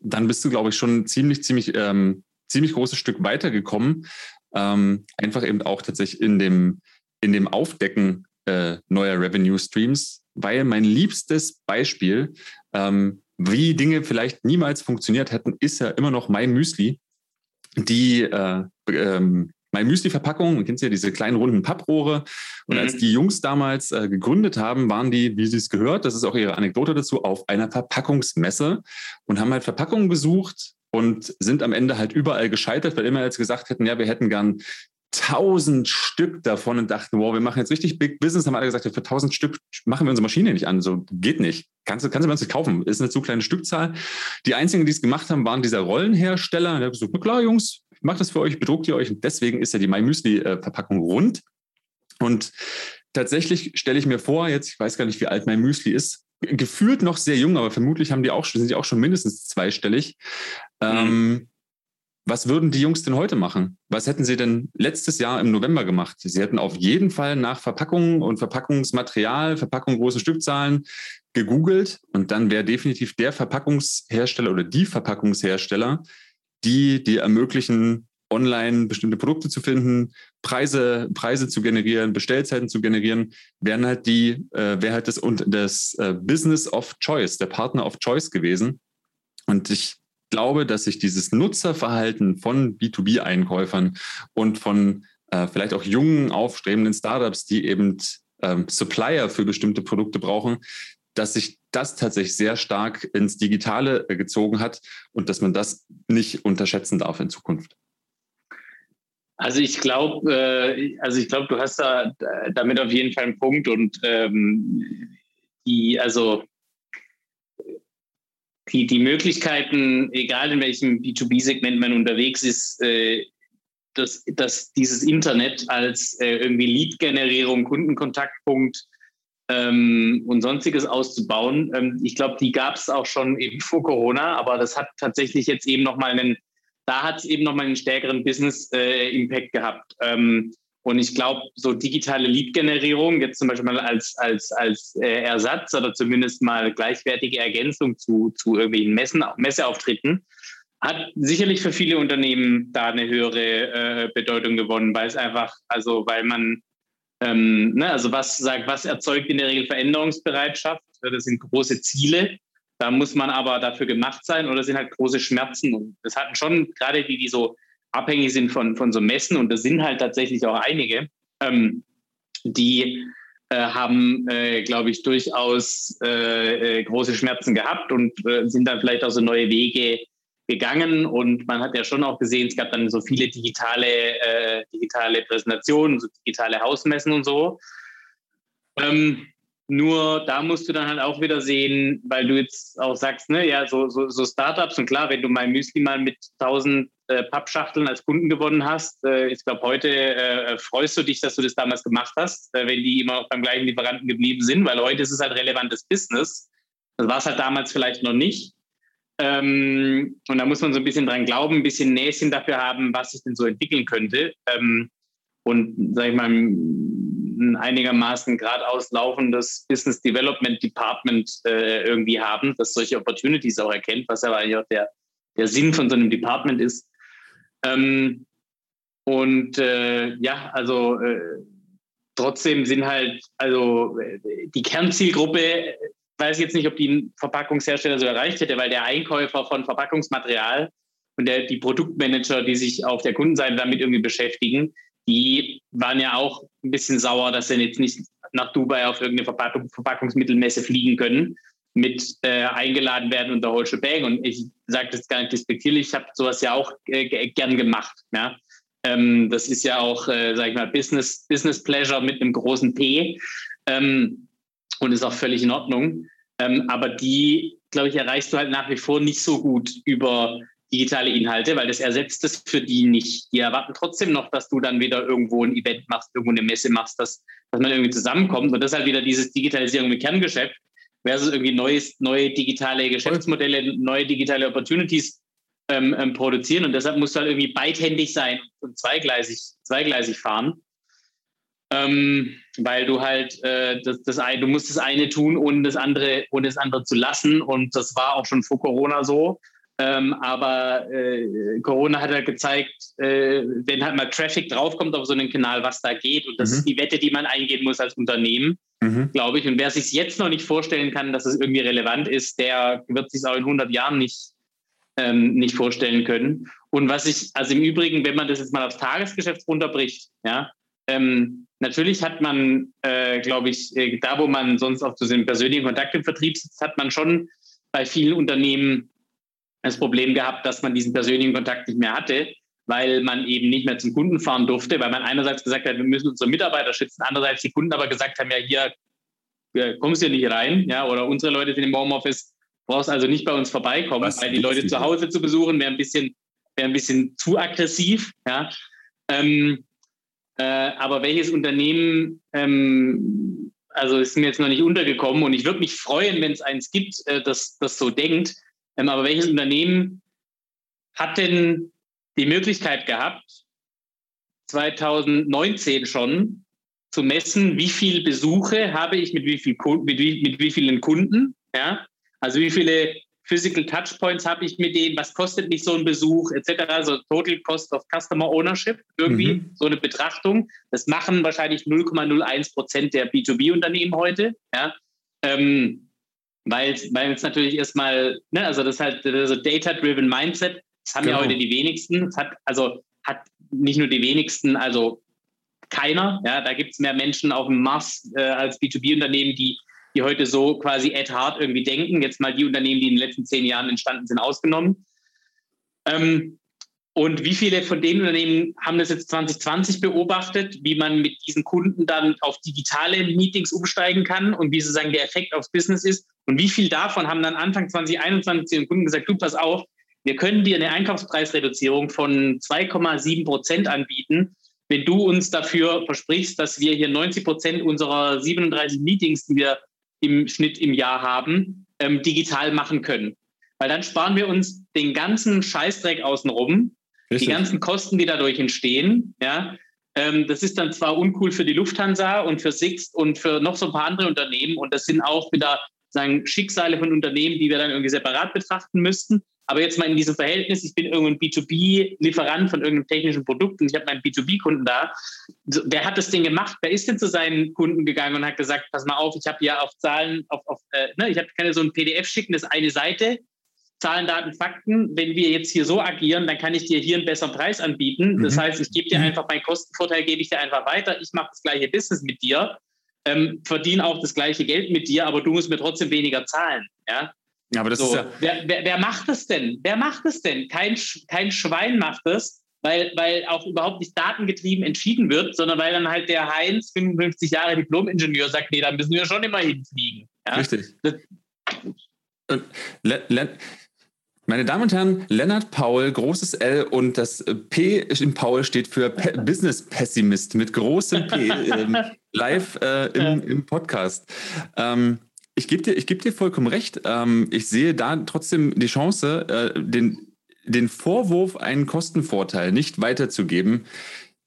dann bist du, glaube ich, schon ziemlich, ziemlich, ähm, ziemlich großes Stück weitergekommen. Ähm, einfach eben auch tatsächlich in dem, in dem Aufdecken äh, neuer Revenue Streams, weil mein liebstes Beispiel, ähm, wie Dinge vielleicht niemals funktioniert hätten, ist ja immer noch mein Müsli. Die äh, ähm, mein Müsli-Verpackung, man kennt ja diese kleinen runden Papprohre. Und mhm. als die Jungs damals äh, gegründet haben, waren die, wie sie es gehört, das ist auch ihre Anekdote dazu, auf einer Verpackungsmesse und haben halt Verpackungen gesucht und sind am Ende halt überall gescheitert, weil immer als gesagt hätten, ja, wir hätten gern tausend Stück davon und dachten, wow, wir machen jetzt richtig Big Business, haben alle gesagt, für tausend Stück machen wir unsere Maschine nicht an. So geht nicht. Kannst, kannst du bei uns nicht kaufen. Ist eine zu kleine Stückzahl. Die einzigen, die es gemacht haben, waren dieser Rollenhersteller. Der hat gesagt, na klar, Jungs, ich mache das für euch, bedruckt ihr euch. Und deswegen ist ja die MyMüsli-Verpackung rund. Und tatsächlich stelle ich mir vor, jetzt, ich weiß gar nicht, wie alt mein Müsli ist, gefühlt noch sehr jung, aber vermutlich haben die auch, sind die auch schon mindestens zweistellig. Mhm. Ähm, was würden die Jungs denn heute machen? Was hätten sie denn letztes Jahr im November gemacht? Sie hätten auf jeden Fall nach Verpackungen und Verpackungsmaterial, Verpackungen große Stückzahlen gegoogelt und dann wäre definitiv der Verpackungshersteller oder die Verpackungshersteller, die die ermöglichen, online bestimmte Produkte zu finden, Preise, Preise zu generieren, Bestellzeiten zu generieren, wären halt die, äh, wäre halt das, das äh, Business of Choice, der Partner of Choice gewesen. Und ich glaube, dass sich dieses Nutzerverhalten von B2B-Einkäufern und von äh, vielleicht auch jungen, aufstrebenden Startups, die eben ähm, Supplier für bestimmte Produkte brauchen, dass sich das tatsächlich sehr stark ins Digitale äh, gezogen hat und dass man das nicht unterschätzen darf in Zukunft. Also ich glaube, äh, also ich glaube, du hast da damit auf jeden Fall einen Punkt und ähm, die, also die, die Möglichkeiten, egal in welchem B2B-Segment man unterwegs ist, äh, dass, dass dieses Internet als äh, irgendwie Lead-Generierung, Kundenkontaktpunkt ähm, und sonstiges auszubauen. Ähm, ich glaube, die gab es auch schon eben [laughs] vor Corona, aber das hat tatsächlich jetzt eben nochmal einen, da hat es eben nochmal einen stärkeren Business-Impact äh, gehabt. Ähm, und ich glaube, so digitale Lead-Generierung, jetzt zum Beispiel mal als, als, als äh, Ersatz oder zumindest mal gleichwertige Ergänzung zu, zu irgendwelchen Messen, Messeauftritten, hat sicherlich für viele Unternehmen da eine höhere äh, Bedeutung gewonnen, weil es einfach, also weil man, ähm, ne, also was sagt, was erzeugt in der Regel Veränderungsbereitschaft? Das sind große Ziele. Da muss man aber dafür gemacht sein oder sind halt große Schmerzen. Und das hatten schon gerade die, die so abhängig sind von, von so Messen, und das sind halt tatsächlich auch einige, ähm, die äh, haben, äh, glaube ich, durchaus äh, äh große Schmerzen gehabt und äh, sind dann vielleicht auch so neue Wege gegangen. Und man hat ja schon auch gesehen, es gab dann so viele digitale, äh, digitale Präsentationen, so digitale Hausmessen und so. Ähm, nur da musst du dann halt auch wieder sehen, weil du jetzt auch sagst, ne, ja, so, so, so Startups und klar, wenn du mein Müsli mal mit 1000 äh, Pappschachteln als Kunden gewonnen hast, äh, ich glaube, heute äh, freust du dich, dass du das damals gemacht hast, äh, wenn die immer beim gleichen Lieferanten geblieben sind, weil heute ist es halt relevantes Business. Das war es halt damals vielleicht noch nicht. Ähm, und da muss man so ein bisschen dran glauben, ein bisschen Näschen dafür haben, was sich denn so entwickeln könnte. Ähm, und, sag ich mal, ein einigermaßen geradeaus laufendes Business Development Department äh, irgendwie haben, das solche Opportunities auch erkennt, was aber eigentlich auch der, der Sinn von so einem Department ist. Ähm, und äh, ja, also äh, trotzdem sind halt, also die Kernzielgruppe, weiß jetzt nicht, ob die einen Verpackungshersteller so erreicht hätte, weil der Einkäufer von Verpackungsmaterial und der, die Produktmanager, die sich auf der Kundenseite damit irgendwie beschäftigen, die waren ja auch ein bisschen sauer, dass sie jetzt nicht nach Dubai auf irgendeine Verpackung, Verpackungsmittelmesse fliegen können, mit äh, eingeladen werden unter Whole Bang. Und ich sage das gar nicht despektierlich, ich habe sowas ja auch äh, gern gemacht. Ja? Ähm, das ist ja auch, äh, sage ich mal, Business, Business Pleasure mit einem großen P ähm, und ist auch völlig in Ordnung. Ähm, aber die, glaube ich, erreichst du halt nach wie vor nicht so gut über digitale Inhalte, weil das ersetzt es für die nicht. Die erwarten trotzdem noch, dass du dann wieder irgendwo ein Event machst, irgendwo eine Messe machst, dass, dass man irgendwie zusammenkommt. Und das ist halt wieder dieses Digitalisierung mit Kerngeschäft versus irgendwie neues, neue digitale Geschäftsmodelle, neue digitale Opportunities ähm, ähm, produzieren. Und deshalb musst du halt irgendwie beidhändig sein und zweigleisig, zweigleisig fahren. Ähm, weil du halt äh, das, das ein, du musst das eine tun, ohne das andere, ohne das andere zu lassen. Und das war auch schon vor Corona so. Ähm, aber äh, Corona hat halt gezeigt, äh, wenn halt mal Traffic draufkommt auf so einen Kanal, was da geht. Und das mhm. ist die Wette, die man eingehen muss als Unternehmen, mhm. glaube ich. Und wer sich jetzt noch nicht vorstellen kann, dass es irgendwie relevant ist, der wird sich auch in 100 Jahren nicht, ähm, nicht vorstellen können. Und was ich, also im Übrigen, wenn man das jetzt mal aufs Tagesgeschäft runterbricht, ja, ähm, natürlich hat man, äh, glaube ich, äh, da wo man sonst auf so den persönlichen Kontakt im Vertrieb sitzt, hat man schon bei vielen Unternehmen das Problem gehabt, dass man diesen persönlichen Kontakt nicht mehr hatte, weil man eben nicht mehr zum Kunden fahren durfte, weil man einerseits gesagt hat, wir müssen unsere Mitarbeiter schützen, andererseits die Kunden aber gesagt haben, ja, hier ja, kommst du nicht rein, ja, oder unsere Leute sind im Homeoffice, brauchst also nicht bei uns vorbeikommen, Was weil die Leute zu Hause zu besuchen wäre ein bisschen, wäre ein bisschen zu aggressiv, ja. Ähm, äh, aber welches Unternehmen, ähm, also ist mir jetzt noch nicht untergekommen und ich würde mich freuen, wenn es eins gibt, äh, das, das so denkt, ähm, aber welches Unternehmen hat denn die Möglichkeit gehabt, 2019 schon zu messen, wie viele Besuche habe ich mit wie, viel, mit wie, mit wie vielen Kunden? Ja? Also wie viele Physical Touchpoints habe ich mit denen, was kostet mich so ein Besuch, etc. Also Total Cost of Customer Ownership, irgendwie mhm. so eine Betrachtung. Das machen wahrscheinlich 0,01 Prozent der B2B-Unternehmen heute. Ja? Ähm, weil, weil es natürlich erstmal, ne, also das ist halt so Data-Driven Mindset, das haben genau. ja heute die wenigsten. Das hat, also hat nicht nur die wenigsten, also keiner. Ja, da gibt es mehr Menschen auf dem Mars äh, als B2B-Unternehmen, die, die heute so quasi at heart irgendwie denken. Jetzt mal die Unternehmen, die in den letzten zehn Jahren entstanden sind, ausgenommen. Ähm, und wie viele von den Unternehmen haben das jetzt 2020 beobachtet, wie man mit diesen Kunden dann auf digitale Meetings umsteigen kann und wie sozusagen der Effekt aufs Business ist? Und wie viel davon haben dann Anfang 2021 zu den Kunden gesagt, du pass auf, wir können dir eine Einkaufspreisreduzierung von 2,7 Prozent anbieten, wenn du uns dafür versprichst, dass wir hier 90 Prozent unserer 37 Meetings, die wir im Schnitt im Jahr haben, ähm, digital machen können. Weil dann sparen wir uns den ganzen Scheißdreck außenrum, Richtig. die ganzen Kosten, die dadurch entstehen. Ja, ähm, das ist dann zwar uncool für die Lufthansa und für Sixt und für noch so ein paar andere Unternehmen und das sind auch wieder sagen, Schicksale von Unternehmen, die wir dann irgendwie separat betrachten müssten. Aber jetzt mal in diesem Verhältnis, ich bin irgendein B2B-Lieferant von irgendeinem technischen Produkt und ich habe meinen B2B-Kunden da. Wer hat das Ding gemacht? Wer ist denn zu seinen Kunden gegangen und hat gesagt, pass mal auf, ich habe ja auf Zahlen, auf, auf äh, ne, ich habe keine so ein PDF schicken, das ist eine Seite, Zahlen, Daten, Fakten. Wenn wir jetzt hier so agieren, dann kann ich dir hier einen besseren Preis anbieten. Das mhm. heißt, ich gebe dir mhm. einfach meinen Kostenvorteil, gebe ich dir einfach weiter. Ich mache das gleiche Business mit dir ähm, verdiene auch das gleiche Geld mit dir, aber du musst mir trotzdem weniger zahlen. Ja? Ja, aber das so, ist ja wer, wer, wer, macht das denn? Wer macht das denn? Kein, kein Schwein macht das, weil, weil auch überhaupt nicht datengetrieben entschieden wird, sondern weil dann halt der Heinz, 55 Jahre Diplom-Ingenieur, sagt, nee, da müssen wir schon immer hinfliegen. Ja? Richtig. Das, meine Damen und Herren, Lennart Paul, großes L und das P in Paul steht für Pe Business Pessimist mit großem P ähm, [laughs] live äh, im, im, Podcast. Ähm, ich gebe dir, geb dir vollkommen recht. Ähm, ich sehe da trotzdem die Chance, äh, den, den Vorwurf, einen Kostenvorteil nicht weiterzugeben.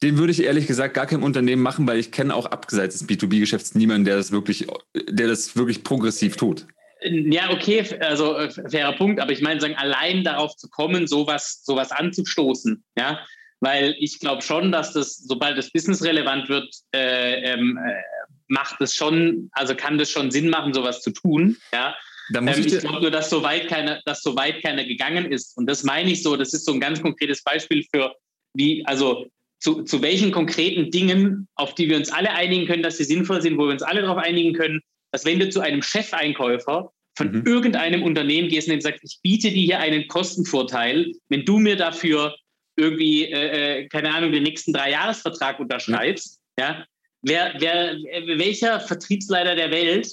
Den würde ich ehrlich gesagt gar keinem Unternehmen machen, weil ich kenne auch abseits des B2B-Geschäfts niemanden, der das wirklich, der das wirklich progressiv tut. Ja, okay, also äh, fairer Punkt, aber ich meine, sagen, allein darauf zu kommen, sowas, sowas anzustoßen, ja, weil ich glaube schon, dass das, sobald das Business relevant wird, äh, ähm, äh, macht es schon, also kann das schon Sinn machen, sowas zu tun, ja. Ähm, ich, ich glaube nur, dass so weit keiner, dass so weit keiner gegangen ist. Und das meine ich so, das ist so ein ganz konkretes Beispiel für wie, also zu, zu welchen konkreten Dingen, auf die wir uns alle einigen können, dass sie sinnvoll sind, wo wir uns alle darauf einigen können, dass wenn du zu einem Chefeinkäufer von mhm. irgendeinem Unternehmen gehst und ihm sagst, ich biete dir hier einen Kostenvorteil, wenn du mir dafür irgendwie, äh, äh keine Ahnung, den nächsten drei Jahresvertrag unterschreibst, ja, ja wer, wer, welcher Vertriebsleiter der Welt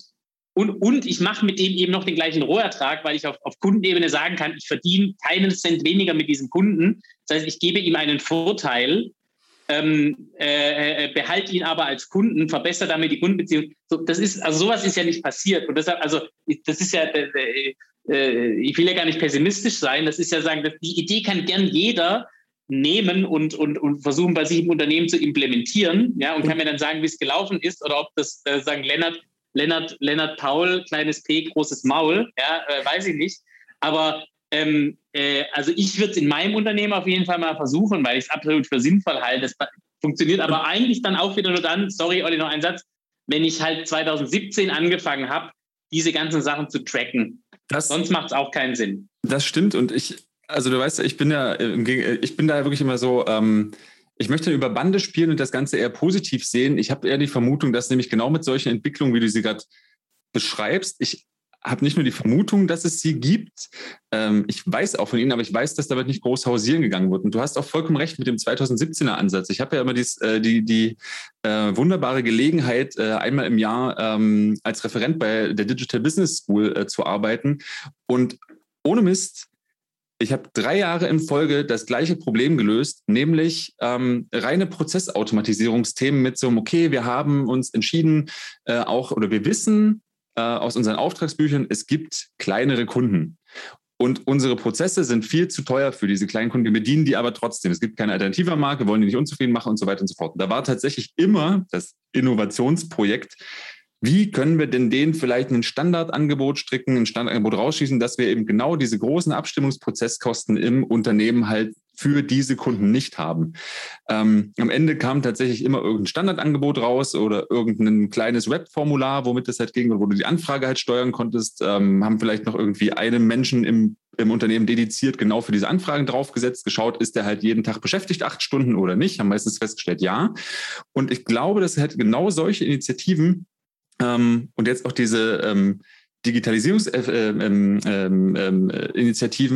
und, und ich mache mit dem eben noch den gleichen Rohertrag, weil ich auf, auf Kundenebene sagen kann, ich verdiene keinen Cent weniger mit diesem Kunden. Das heißt, ich gebe ihm einen Vorteil, ähm, äh, äh, behalte ihn aber als Kunden, verbessere damit die Kundenbeziehung. So, das ist, also sowas ist ja nicht passiert. Und deshalb, also das ist ja, äh, äh, ich will ja gar nicht pessimistisch sein, das ist ja sagen, die Idee kann gern jeder nehmen und, und, und versuchen, bei sich im Unternehmen zu implementieren, ja, und kann mir dann sagen, wie es gelaufen ist, oder ob das äh, sagen Lennart, Lennart, Lennart Paul, kleines P, großes Maul, ja, äh, weiß ich nicht. Aber ähm, äh, also ich würde es in meinem Unternehmen auf jeden Fall mal versuchen, weil ich es absolut für sinnvoll halte. Das funktioniert aber eigentlich dann auch wieder nur dann, sorry, Olli, noch ein Satz, wenn ich halt 2017 angefangen habe, diese ganzen Sachen zu tracken. Das, Sonst macht es auch keinen Sinn. Das stimmt und ich, also du weißt, ich bin ja, ich bin da wirklich immer so, ähm, ich möchte über Bande spielen und das Ganze eher positiv sehen. Ich habe eher die Vermutung, dass nämlich genau mit solchen Entwicklungen, wie du sie gerade beschreibst, ich habe nicht nur die Vermutung, dass es sie gibt. Ähm, ich weiß auch von ihnen, aber ich weiß, dass damit nicht groß hausieren gegangen wird. Und du hast auch vollkommen recht mit dem 2017er Ansatz. Ich habe ja immer dies, äh, die, die äh, wunderbare Gelegenheit, äh, einmal im Jahr ähm, als Referent bei der Digital Business School äh, zu arbeiten. Und ohne Mist, ich habe drei Jahre in Folge das gleiche Problem gelöst, nämlich ähm, reine Prozessautomatisierungsthemen mit so einem, okay, wir haben uns entschieden, äh, auch oder wir wissen, äh, aus unseren Auftragsbüchern, es gibt kleinere Kunden. Und unsere Prozesse sind viel zu teuer für diese kleinen Kunden. Wir bedienen die aber trotzdem. Es gibt keine alternative Marke, wollen die nicht unzufrieden machen und so weiter und so fort. Und da war tatsächlich immer das Innovationsprojekt, wie können wir denn denen vielleicht ein Standardangebot stricken, ein Standardangebot rausschießen, dass wir eben genau diese großen Abstimmungsprozesskosten im Unternehmen halt für diese Kunden nicht haben. Ähm, am Ende kam tatsächlich immer irgendein Standardangebot raus oder irgendein kleines Webformular, womit es halt ging, wo du die Anfrage halt steuern konntest, ähm, haben vielleicht noch irgendwie einen Menschen im, im Unternehmen dediziert genau für diese Anfragen draufgesetzt, geschaut, ist der halt jeden Tag beschäftigt, acht Stunden oder nicht, haben meistens festgestellt, ja. Und ich glaube, dass halt genau solche Initiativen ähm, und jetzt auch diese, ähm, Digitalisierungsinitiativen, äh, ähm,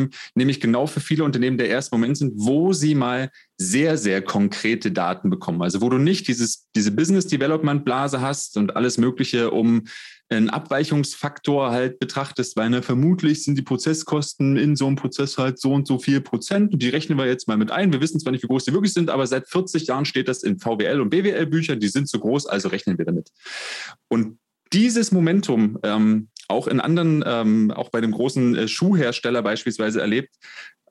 ähm, nämlich genau für viele Unternehmen der erste Moment sind, wo sie mal sehr, sehr konkrete Daten bekommen. Also wo du nicht dieses, diese Business Development Blase hast und alles Mögliche, um einen Abweichungsfaktor halt betrachtest, weil ne, vermutlich sind die Prozesskosten in so einem Prozess halt so und so viel Prozent und die rechnen wir jetzt mal mit ein. Wir wissen zwar nicht, wie groß die wirklich sind, aber seit 40 Jahren steht das in VWL und BWL Büchern, die sind so groß, also rechnen wir damit. Und dieses Momentum ähm, auch in anderen, ähm, auch bei dem großen äh, Schuhhersteller beispielsweise erlebt,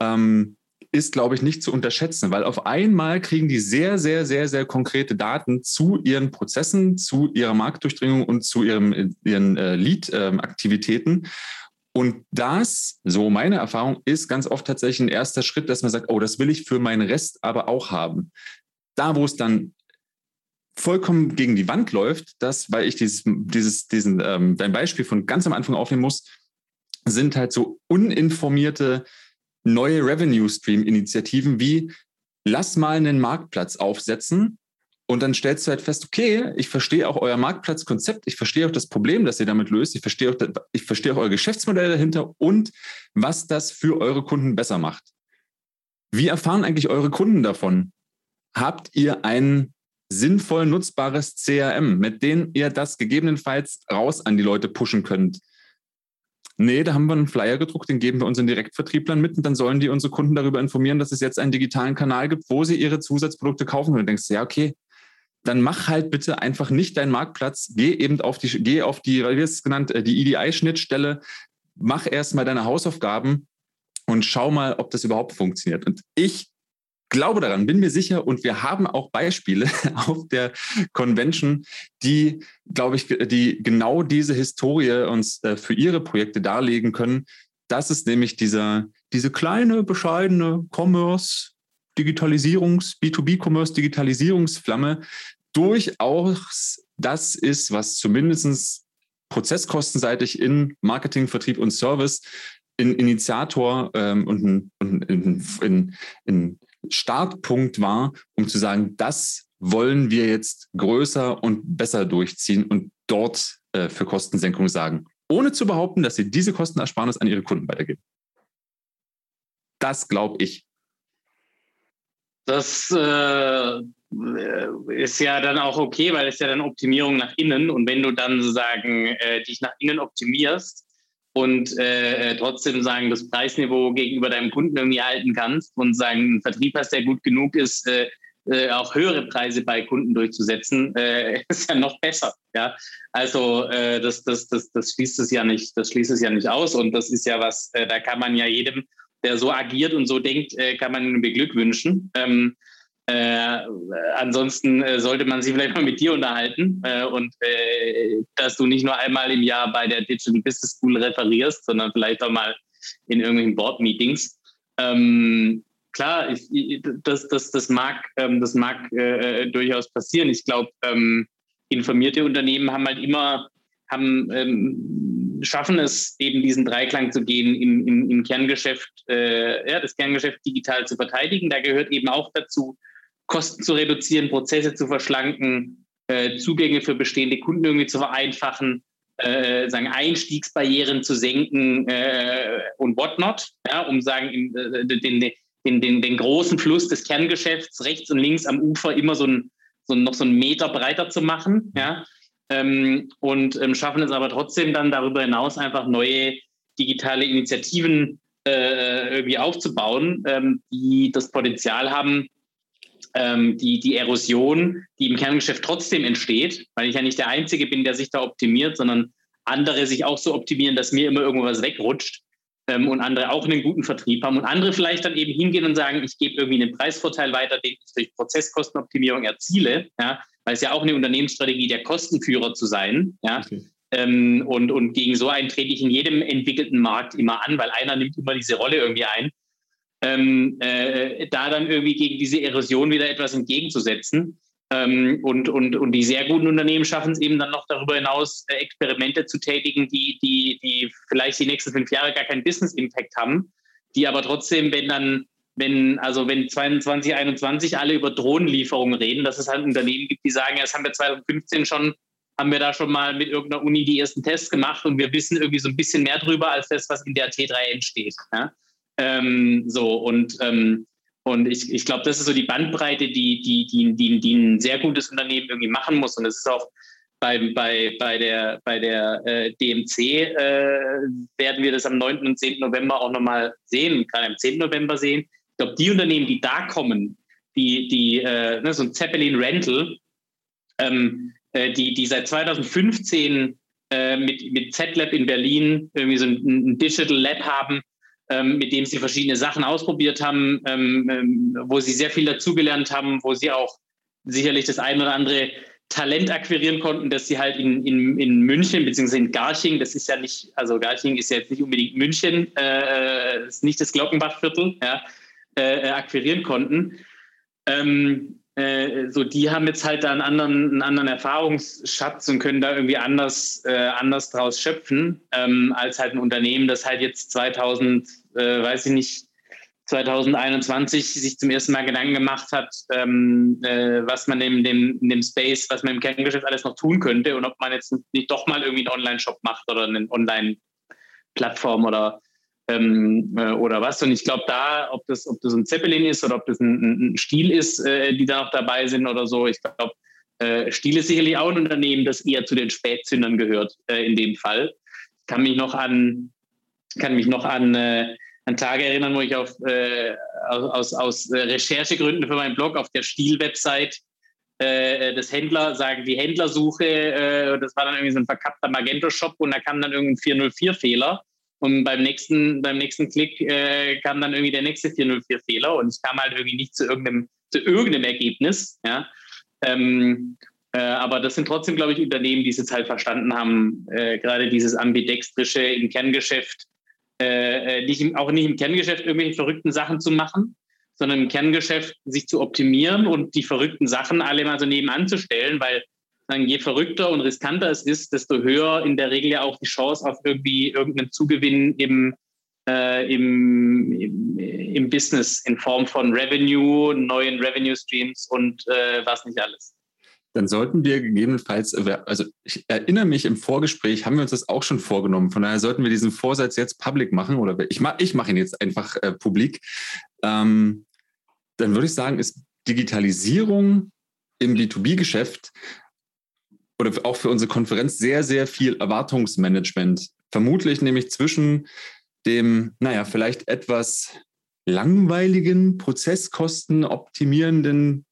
ähm, ist, glaube ich, nicht zu unterschätzen, weil auf einmal kriegen die sehr, sehr, sehr, sehr konkrete Daten zu ihren Prozessen, zu ihrer Marktdurchdringung und zu ihrem, ihren äh, Lead-Aktivitäten. und das, so meine Erfahrung, ist ganz oft tatsächlich ein erster Schritt, dass man sagt, oh, das will ich für meinen Rest aber auch haben. Da, wo es dann vollkommen gegen die Wand läuft, das, weil ich dieses, dieses, diesen, ähm, dein Beispiel von ganz am Anfang aufnehmen muss, sind halt so uninformierte neue Revenue Stream Initiativen wie lass mal einen Marktplatz aufsetzen und dann stellst du halt fest, okay, ich verstehe auch euer Marktplatzkonzept, ich verstehe auch das Problem, das ihr damit löst, ich verstehe auch, ich verstehe auch euer Geschäftsmodell dahinter und was das für eure Kunden besser macht. Wie erfahren eigentlich eure Kunden davon? Habt ihr ein sinnvoll nutzbares CRM, mit dem ihr das gegebenenfalls raus an die Leute pushen könnt? Nee, da haben wir einen Flyer gedruckt, den geben wir unseren Direktvertrieblern mit und dann sollen die unsere Kunden darüber informieren, dass es jetzt einen digitalen Kanal gibt, wo sie ihre Zusatzprodukte kaufen. Und du denkst, ja, okay, dann mach halt bitte einfach nicht deinen Marktplatz, geh eben auf die, geh auf die, wie es genannt, äh, die EDI-Schnittstelle, mach erstmal deine Hausaufgaben und schau mal, ob das überhaupt funktioniert. Und ich glaube daran, bin mir sicher und wir haben auch Beispiele [laughs] auf der Convention, die, glaube ich, die genau diese Historie uns äh, für ihre Projekte darlegen können. Das ist nämlich dieser, diese kleine, bescheidene Commerce, Digitalisierungs, B2B-Commerce, Digitalisierungsflamme durchaus das ist, was zumindest prozesskostenseitig in Marketing, Vertrieb und Service in Initiator ähm, und ein, in, in, in, Startpunkt war, um zu sagen, das wollen wir jetzt größer und besser durchziehen und dort äh, für Kostensenkung sagen, ohne zu behaupten, dass sie diese Kostenersparnis an ihre Kunden weitergeben. Das glaube ich. Das äh, ist ja dann auch okay, weil es ja dann Optimierung nach innen und wenn du dann sozusagen äh, dich nach innen optimierst, und äh, trotzdem sagen, das Preisniveau gegenüber deinem Kunden irgendwie halten kannst und sagen, einen Vertrieb hast, der gut genug ist, äh, äh, auch höhere Preise bei Kunden durchzusetzen, äh, [laughs] ist ja noch besser. Ja, also äh, das, das, das, das schließt es ja nicht, das schließt es ja nicht aus und das ist ja was, äh, da kann man ja jedem, der so agiert und so denkt, äh, kann man beglückwünschen. Ähm, äh, ansonsten äh, sollte man sich vielleicht mal mit dir unterhalten äh, und äh, dass du nicht nur einmal im Jahr bei der Digital Business School referierst, sondern vielleicht auch mal in irgendwelchen Board-Meetings. Ähm, klar, ich, das, das, das mag, ähm, das mag äh, durchaus passieren. Ich glaube, ähm, informierte Unternehmen haben halt immer, haben, ähm, schaffen es eben diesen Dreiklang zu gehen, im, im, im Kerngeschäft, äh, ja, das Kerngeschäft digital zu verteidigen. Da gehört eben auch dazu, Kosten zu reduzieren, Prozesse zu verschlanken, äh, Zugänge für bestehende Kunden irgendwie zu vereinfachen, äh, sagen Einstiegsbarrieren zu senken äh, und whatnot, ja, um sagen in, äh, den, den, den, den großen Fluss des Kerngeschäfts rechts und links am Ufer immer so, ein, so noch so einen Meter breiter zu machen, ja, ähm, und ähm, schaffen es aber trotzdem dann darüber hinaus einfach neue digitale Initiativen äh, irgendwie aufzubauen, ähm, die das Potenzial haben, ähm, die, die Erosion, die im Kerngeschäft trotzdem entsteht, weil ich ja nicht der Einzige bin, der sich da optimiert, sondern andere sich auch so optimieren, dass mir immer irgendwas wegrutscht ähm, und andere auch einen guten Vertrieb haben und andere vielleicht dann eben hingehen und sagen, ich gebe irgendwie einen Preisvorteil weiter, den ich durch Prozesskostenoptimierung erziele, ja, weil es ja auch eine Unternehmensstrategie der Kostenführer zu sein, ja. Okay. Ähm, und, und gegen so einen trete ich in jedem entwickelten Markt immer an, weil einer nimmt immer diese Rolle irgendwie ein ähm, äh, da dann irgendwie gegen diese Erosion wieder etwas entgegenzusetzen. Ähm, und, und, und die sehr guten Unternehmen schaffen es eben dann noch darüber hinaus, äh, Experimente zu tätigen, die, die, die vielleicht die nächsten fünf Jahre gar keinen Business-Impact haben, die aber trotzdem, wenn dann, wenn, also wenn 2021 alle über Drohnenlieferungen reden, dass es halt Unternehmen gibt, die sagen, ja, das haben wir 2015 schon haben wir da schon mal mit irgendeiner Uni die ersten Tests gemacht und wir wissen irgendwie so ein bisschen mehr drüber als das, was in der T3 entsteht. Ja? Ähm, so und ähm, und ich, ich glaube, das ist so die Bandbreite, die, die, die, die, die ein sehr gutes Unternehmen irgendwie machen muss. Und das ist auch bei, bei, bei der, bei der äh, DMC äh, werden wir das am 9. und 10. November auch nochmal sehen, gerade am 10. November sehen. Ich glaube, die Unternehmen, die da kommen, die, die äh, ne, so ein Zeppelin Rental, ähm, äh, die, die seit 2015 äh, mit, mit Z-Lab in Berlin irgendwie so ein, ein Digital Lab haben, ähm, mit dem sie verschiedene Sachen ausprobiert haben, ähm, ähm, wo sie sehr viel dazugelernt haben, wo sie auch sicherlich das ein oder andere Talent akquirieren konnten, dass sie halt in, in, in München beziehungsweise in Garching, das ist ja nicht, also Garching ist ja jetzt nicht unbedingt München, äh, äh ist nicht das Glockenbachviertel, ja, äh, akquirieren konnten. Ähm, äh, so die haben jetzt halt da einen anderen, einen anderen Erfahrungsschatz und können da irgendwie anders, äh, anders draus schöpfen, ähm, als halt ein Unternehmen, das halt jetzt 2000, äh, weiß ich nicht, 2021 sich zum ersten Mal Gedanken gemacht hat, ähm, äh, was man in dem, in dem Space, was man im Kerngeschäft alles noch tun könnte und ob man jetzt nicht doch mal irgendwie einen Online-Shop macht oder eine Online-Plattform oder ähm, äh, oder was. Und ich glaube, da, ob das, ob das ein Zeppelin ist oder ob das ein, ein Stiel ist, äh, die da noch dabei sind oder so, ich glaube, äh, Stiel ist sicherlich auch ein Unternehmen, das eher zu den Spätzündern gehört äh, in dem Fall. Ich kann mich noch an, kann mich noch an, äh, an Tage erinnern, wo ich auf, äh, aus, aus Recherchegründen für meinen Blog auf der Stiel-Website das Händler, sagen die Händlersuche, das war dann irgendwie so ein verkappter Magento-Shop und da kam dann irgendein 404-Fehler und beim nächsten, beim nächsten Klick äh, kam dann irgendwie der nächste 404-Fehler und ich kam halt irgendwie nicht zu irgendeinem, zu irgendeinem Ergebnis. Ja? Ähm, äh, aber das sind trotzdem, glaube ich, Unternehmen, die es jetzt halt verstanden haben, äh, gerade dieses ambidextrische im Kerngeschäft, äh, äh, nicht im, auch nicht im Kerngeschäft irgendwelche verrückten Sachen zu machen, sondern im Kerngeschäft sich zu optimieren und die verrückten Sachen alle mal so nebenan zu stellen, weil sagen, je verrückter und riskanter es ist, desto höher in der Regel ja auch die Chance auf irgendwie irgendeinen Zugewinn im, äh, im, im, im, Business in Form von Revenue, neuen Revenue Streams und äh, was nicht alles. Dann sollten wir gegebenenfalls, also ich erinnere mich im Vorgespräch, haben wir uns das auch schon vorgenommen. Von daher sollten wir diesen Vorsatz jetzt public machen oder ich, mach, ich mache ihn jetzt einfach äh, publik. Ähm, dann würde ich sagen, ist Digitalisierung im B2B-Geschäft oder auch für unsere Konferenz sehr, sehr viel Erwartungsmanagement. Vermutlich nämlich zwischen dem, naja, vielleicht etwas langweiligen, Prozesskosten optimierenden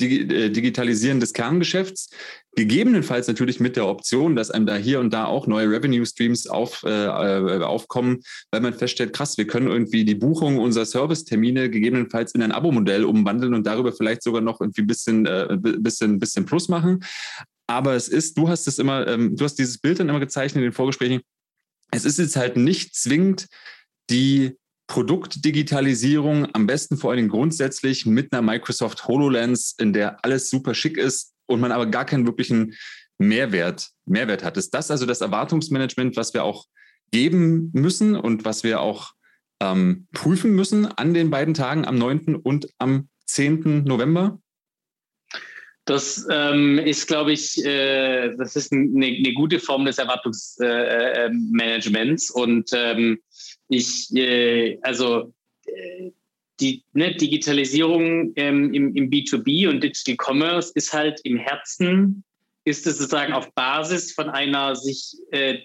äh, Digitalisieren des Kerngeschäfts, gegebenenfalls natürlich mit der Option, dass einem da hier und da auch neue Revenue Streams auf, äh, äh, aufkommen, weil man feststellt, krass, wir können irgendwie die Buchung unserer Servicetermine gegebenenfalls in ein Abo-Modell umwandeln und darüber vielleicht sogar noch irgendwie ein bisschen, äh, bisschen, bisschen Plus machen. Aber es ist, du hast es immer, ähm, du hast dieses Bild dann immer gezeichnet in den Vorgesprächen. Es ist jetzt halt nicht zwingend die Produktdigitalisierung, am besten vor allen Dingen grundsätzlich mit einer Microsoft HoloLens, in der alles super schick ist und man aber gar keinen wirklichen Mehrwert, Mehrwert hat. Ist das also das Erwartungsmanagement, was wir auch geben müssen und was wir auch ähm, prüfen müssen an den beiden Tagen, am 9. und am 10. November? Das ähm, ist, glaube ich, äh, das ist eine, eine, gute Form des Erwartungsmanagements. Äh, äh und ähm, ich, äh, also äh, die ne, Digitalisierung ähm, im, im, B2B und Digital Commerce ist halt im Herzen, ist es sozusagen auf Basis von einer sich äh,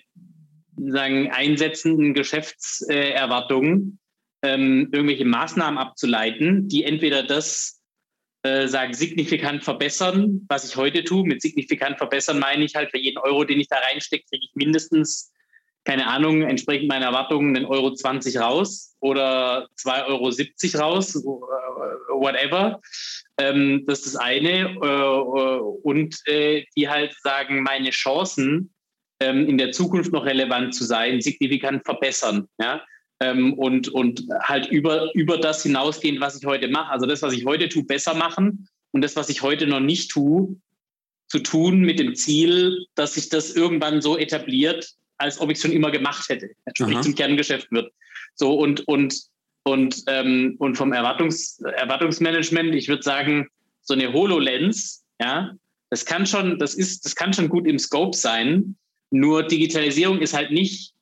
sagen, einsetzenden Geschäftserwartung ähm, irgendwelche Maßnahmen abzuleiten, die entweder das äh, sagen, signifikant verbessern, was ich heute tue. Mit signifikant verbessern meine ich halt, für jeden Euro, den ich da reinstecke, kriege ich mindestens, keine Ahnung, entsprechend meiner Erwartungen, einen Euro 20 raus oder 2,70 Euro raus, äh, whatever. Ähm, das ist das eine. Äh, und äh, die halt sagen, meine Chancen, ähm, in der Zukunft noch relevant zu sein, signifikant verbessern. Ja? Ähm, und, und halt über, über das hinausgehend, was ich heute mache. Also das, was ich heute tue, besser machen und das, was ich heute noch nicht tue, zu tun mit dem Ziel, dass sich das irgendwann so etabliert, als ob ich es schon immer gemacht hätte, sprich zum Kerngeschäft wird. So und und und ähm, und vom Erwartungs, Erwartungsmanagement, ich würde sagen, so eine HoloLens, ja, das kann schon, das ist, das kann schon gut im Scope sein. Nur Digitalisierung ist halt nicht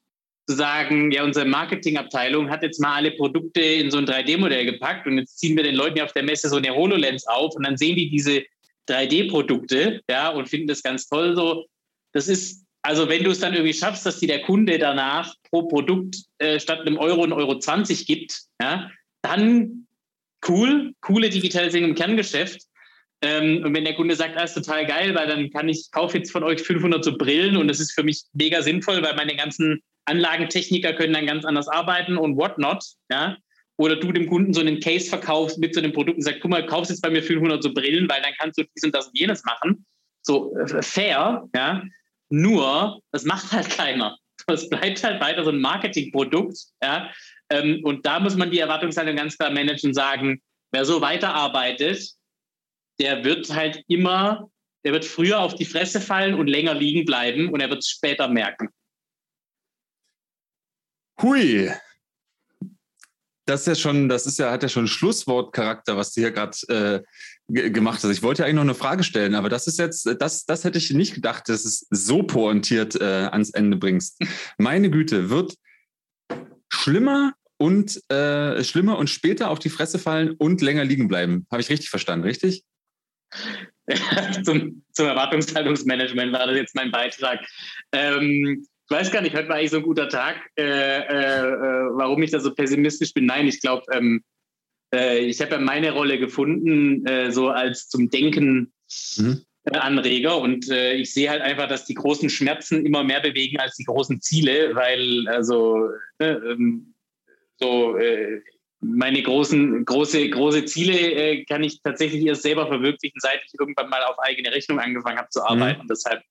zu sagen, ja, unsere Marketingabteilung hat jetzt mal alle Produkte in so ein 3D-Modell gepackt und jetzt ziehen wir den Leuten ja auf der Messe so eine HoloLens auf und dann sehen die diese 3D-Produkte, ja, und finden das ganz toll so. Das ist, also wenn du es dann irgendwie schaffst, dass dir der Kunde danach pro Produkt äh, statt einem Euro einen Euro 20 gibt, ja, dann cool, coole Digitalisierung im Kerngeschäft. Ähm, und wenn der Kunde sagt, ah, ist total geil, weil dann kann ich, kaufe jetzt von euch 500 so Brillen und das ist für mich mega sinnvoll, weil meine ganzen Anlagentechniker können dann ganz anders arbeiten und whatnot, ja. Oder du dem Kunden so einen Case verkaufst mit so einem Produkt und sagst, guck mal, kaufst jetzt bei mir 500 so Brillen, weil dann kannst du dies und das und jenes machen. So äh, fair, ja. Nur, das macht halt keiner. [laughs] Es bleibt halt weiter so ein Marketingprodukt, ja. Ähm, und da muss man die Erwartungshaltung ganz klar managen und sagen, wer so weiterarbeitet, der wird halt immer, der wird früher auf die Fresse fallen und länger liegen bleiben und er wird es später merken. Hui. Das ist ja schon, das ist ja, hat ja schon Schlusswortcharakter, was du hier gerade äh, gemacht hast. Ich wollte ja eigentlich noch eine Frage stellen, aber das ist jetzt, das, das hätte ich nicht gedacht, dass es so pointiert äh, ans Ende bringst. Meine Güte, wird schlimmer und äh, schlimmer und später auf die Fresse fallen und länger liegen bleiben. Habe ich richtig verstanden, richtig? [laughs] zum, zum Erwartungshaltungsmanagement war das jetzt mein Beitrag. Ähm, ich weiß gar nicht, heute war eigentlich so ein guter Tag, äh, äh, äh warum ich da so pessimistisch bin. Nein, ich glaube, ähm, äh, ich habe ja meine Rolle gefunden, äh, so als zum Denken mhm. Anreger. Und ich sehe halt einfach, dass die großen Schmerzen immer mehr bewegen als die großen Ziele, weil also ne, ähm, so meine großen, große, große Ziele äh, kann ich tatsächlich erst selber verwirklichen, seit ich irgendwann mal auf eigene Rechnung angefangen habe zu mhm. arbeiten. Mhm. Deshalb,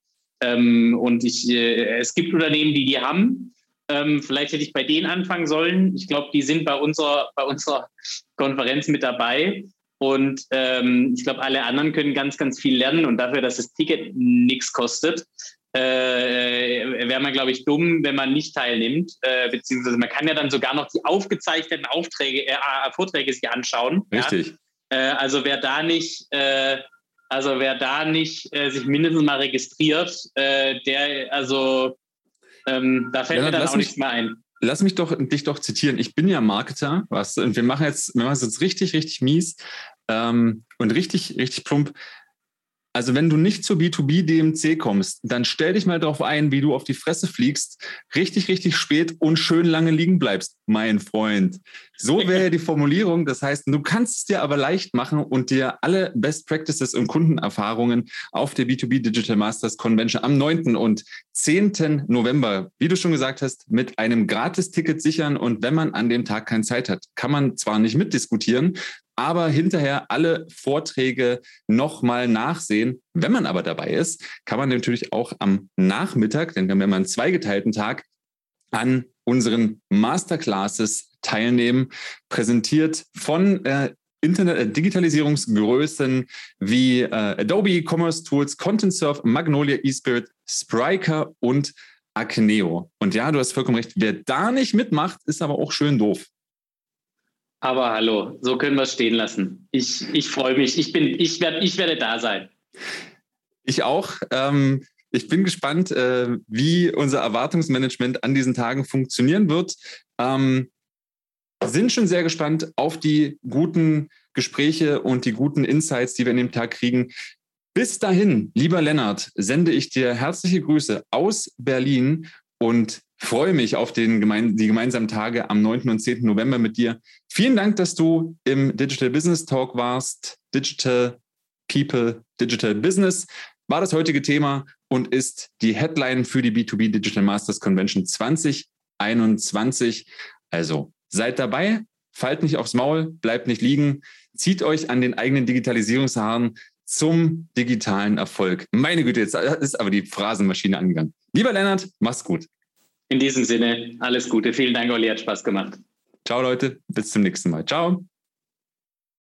ähm, und ich, äh, es gibt Unternehmen, die die haben. Ähm, vielleicht hätte ich bei denen anfangen sollen. Ich glaube, die sind bei unserer, bei unserer Konferenz mit dabei. Und ähm, ich glaube, alle anderen können ganz, ganz viel lernen. Und dafür, dass das Ticket nichts kostet, äh, wäre man, glaube ich, dumm, wenn man nicht teilnimmt. Äh, beziehungsweise man kann ja dann sogar noch die aufgezeichneten Aufträge, äh, Vorträge sich anschauen. Richtig. Ja? Äh, also wer da nicht, äh, also wer da nicht sich mindestens mal registriert, der, also ähm, da fällt Lennart, mir dann auch mich, nichts mehr ein. Lass mich doch dich doch zitieren. Ich bin ja Marketer, was und wir machen jetzt, wir machen es jetzt richtig, richtig mies ähm, und richtig, richtig plump. Also wenn du nicht zur B2B DMC kommst, dann stell dich mal darauf ein, wie du auf die Fresse fliegst, richtig, richtig spät und schön lange liegen bleibst, mein Freund. So [laughs] wäre die Formulierung. Das heißt, du kannst es dir aber leicht machen und dir alle Best Practices und Kundenerfahrungen auf der B2B Digital Masters Convention am 9. und 10. November, wie du schon gesagt hast, mit einem Gratis-Ticket sichern. Und wenn man an dem Tag keine Zeit hat, kann man zwar nicht mitdiskutieren, aber hinterher alle Vorträge nochmal nachsehen. Wenn man aber dabei ist, kann man natürlich auch am Nachmittag, denn wir haben ja einen zweigeteilten Tag, an unseren Masterclasses teilnehmen, präsentiert von äh, Internet äh, Digitalisierungsgrößen wie äh, Adobe Commerce Tools, ContentSurf, Magnolia eSpirit, Spryker und Acneo. Und ja, du hast vollkommen recht. Wer da nicht mitmacht, ist aber auch schön doof. Aber hallo, so können wir es stehen lassen. Ich, ich freue mich. Ich, bin, ich, werd, ich werde da sein. Ich auch. Ähm, ich bin gespannt, äh, wie unser Erwartungsmanagement an diesen Tagen funktionieren wird. Ähm, sind schon sehr gespannt auf die guten Gespräche und die guten Insights, die wir in dem Tag kriegen. Bis dahin, lieber Lennart, sende ich dir herzliche Grüße aus Berlin und freue mich auf den die gemeinsamen Tage am 9. und 10. November mit dir. Vielen Dank, dass du im Digital Business Talk warst. Digital People, Digital Business war das heutige Thema und ist die Headline für die B2B Digital Masters Convention 2021. Also seid dabei, fallt nicht aufs Maul, bleibt nicht liegen, zieht euch an den eigenen Digitalisierungshaaren zum digitalen Erfolg. Meine Güte, jetzt ist aber die Phrasenmaschine angegangen. Lieber Lennart, mach's gut. In diesem Sinne, alles Gute. Vielen Dank, Olli, hat Spaß gemacht. Ciao, Leute. Bis zum nächsten Mal. Ciao.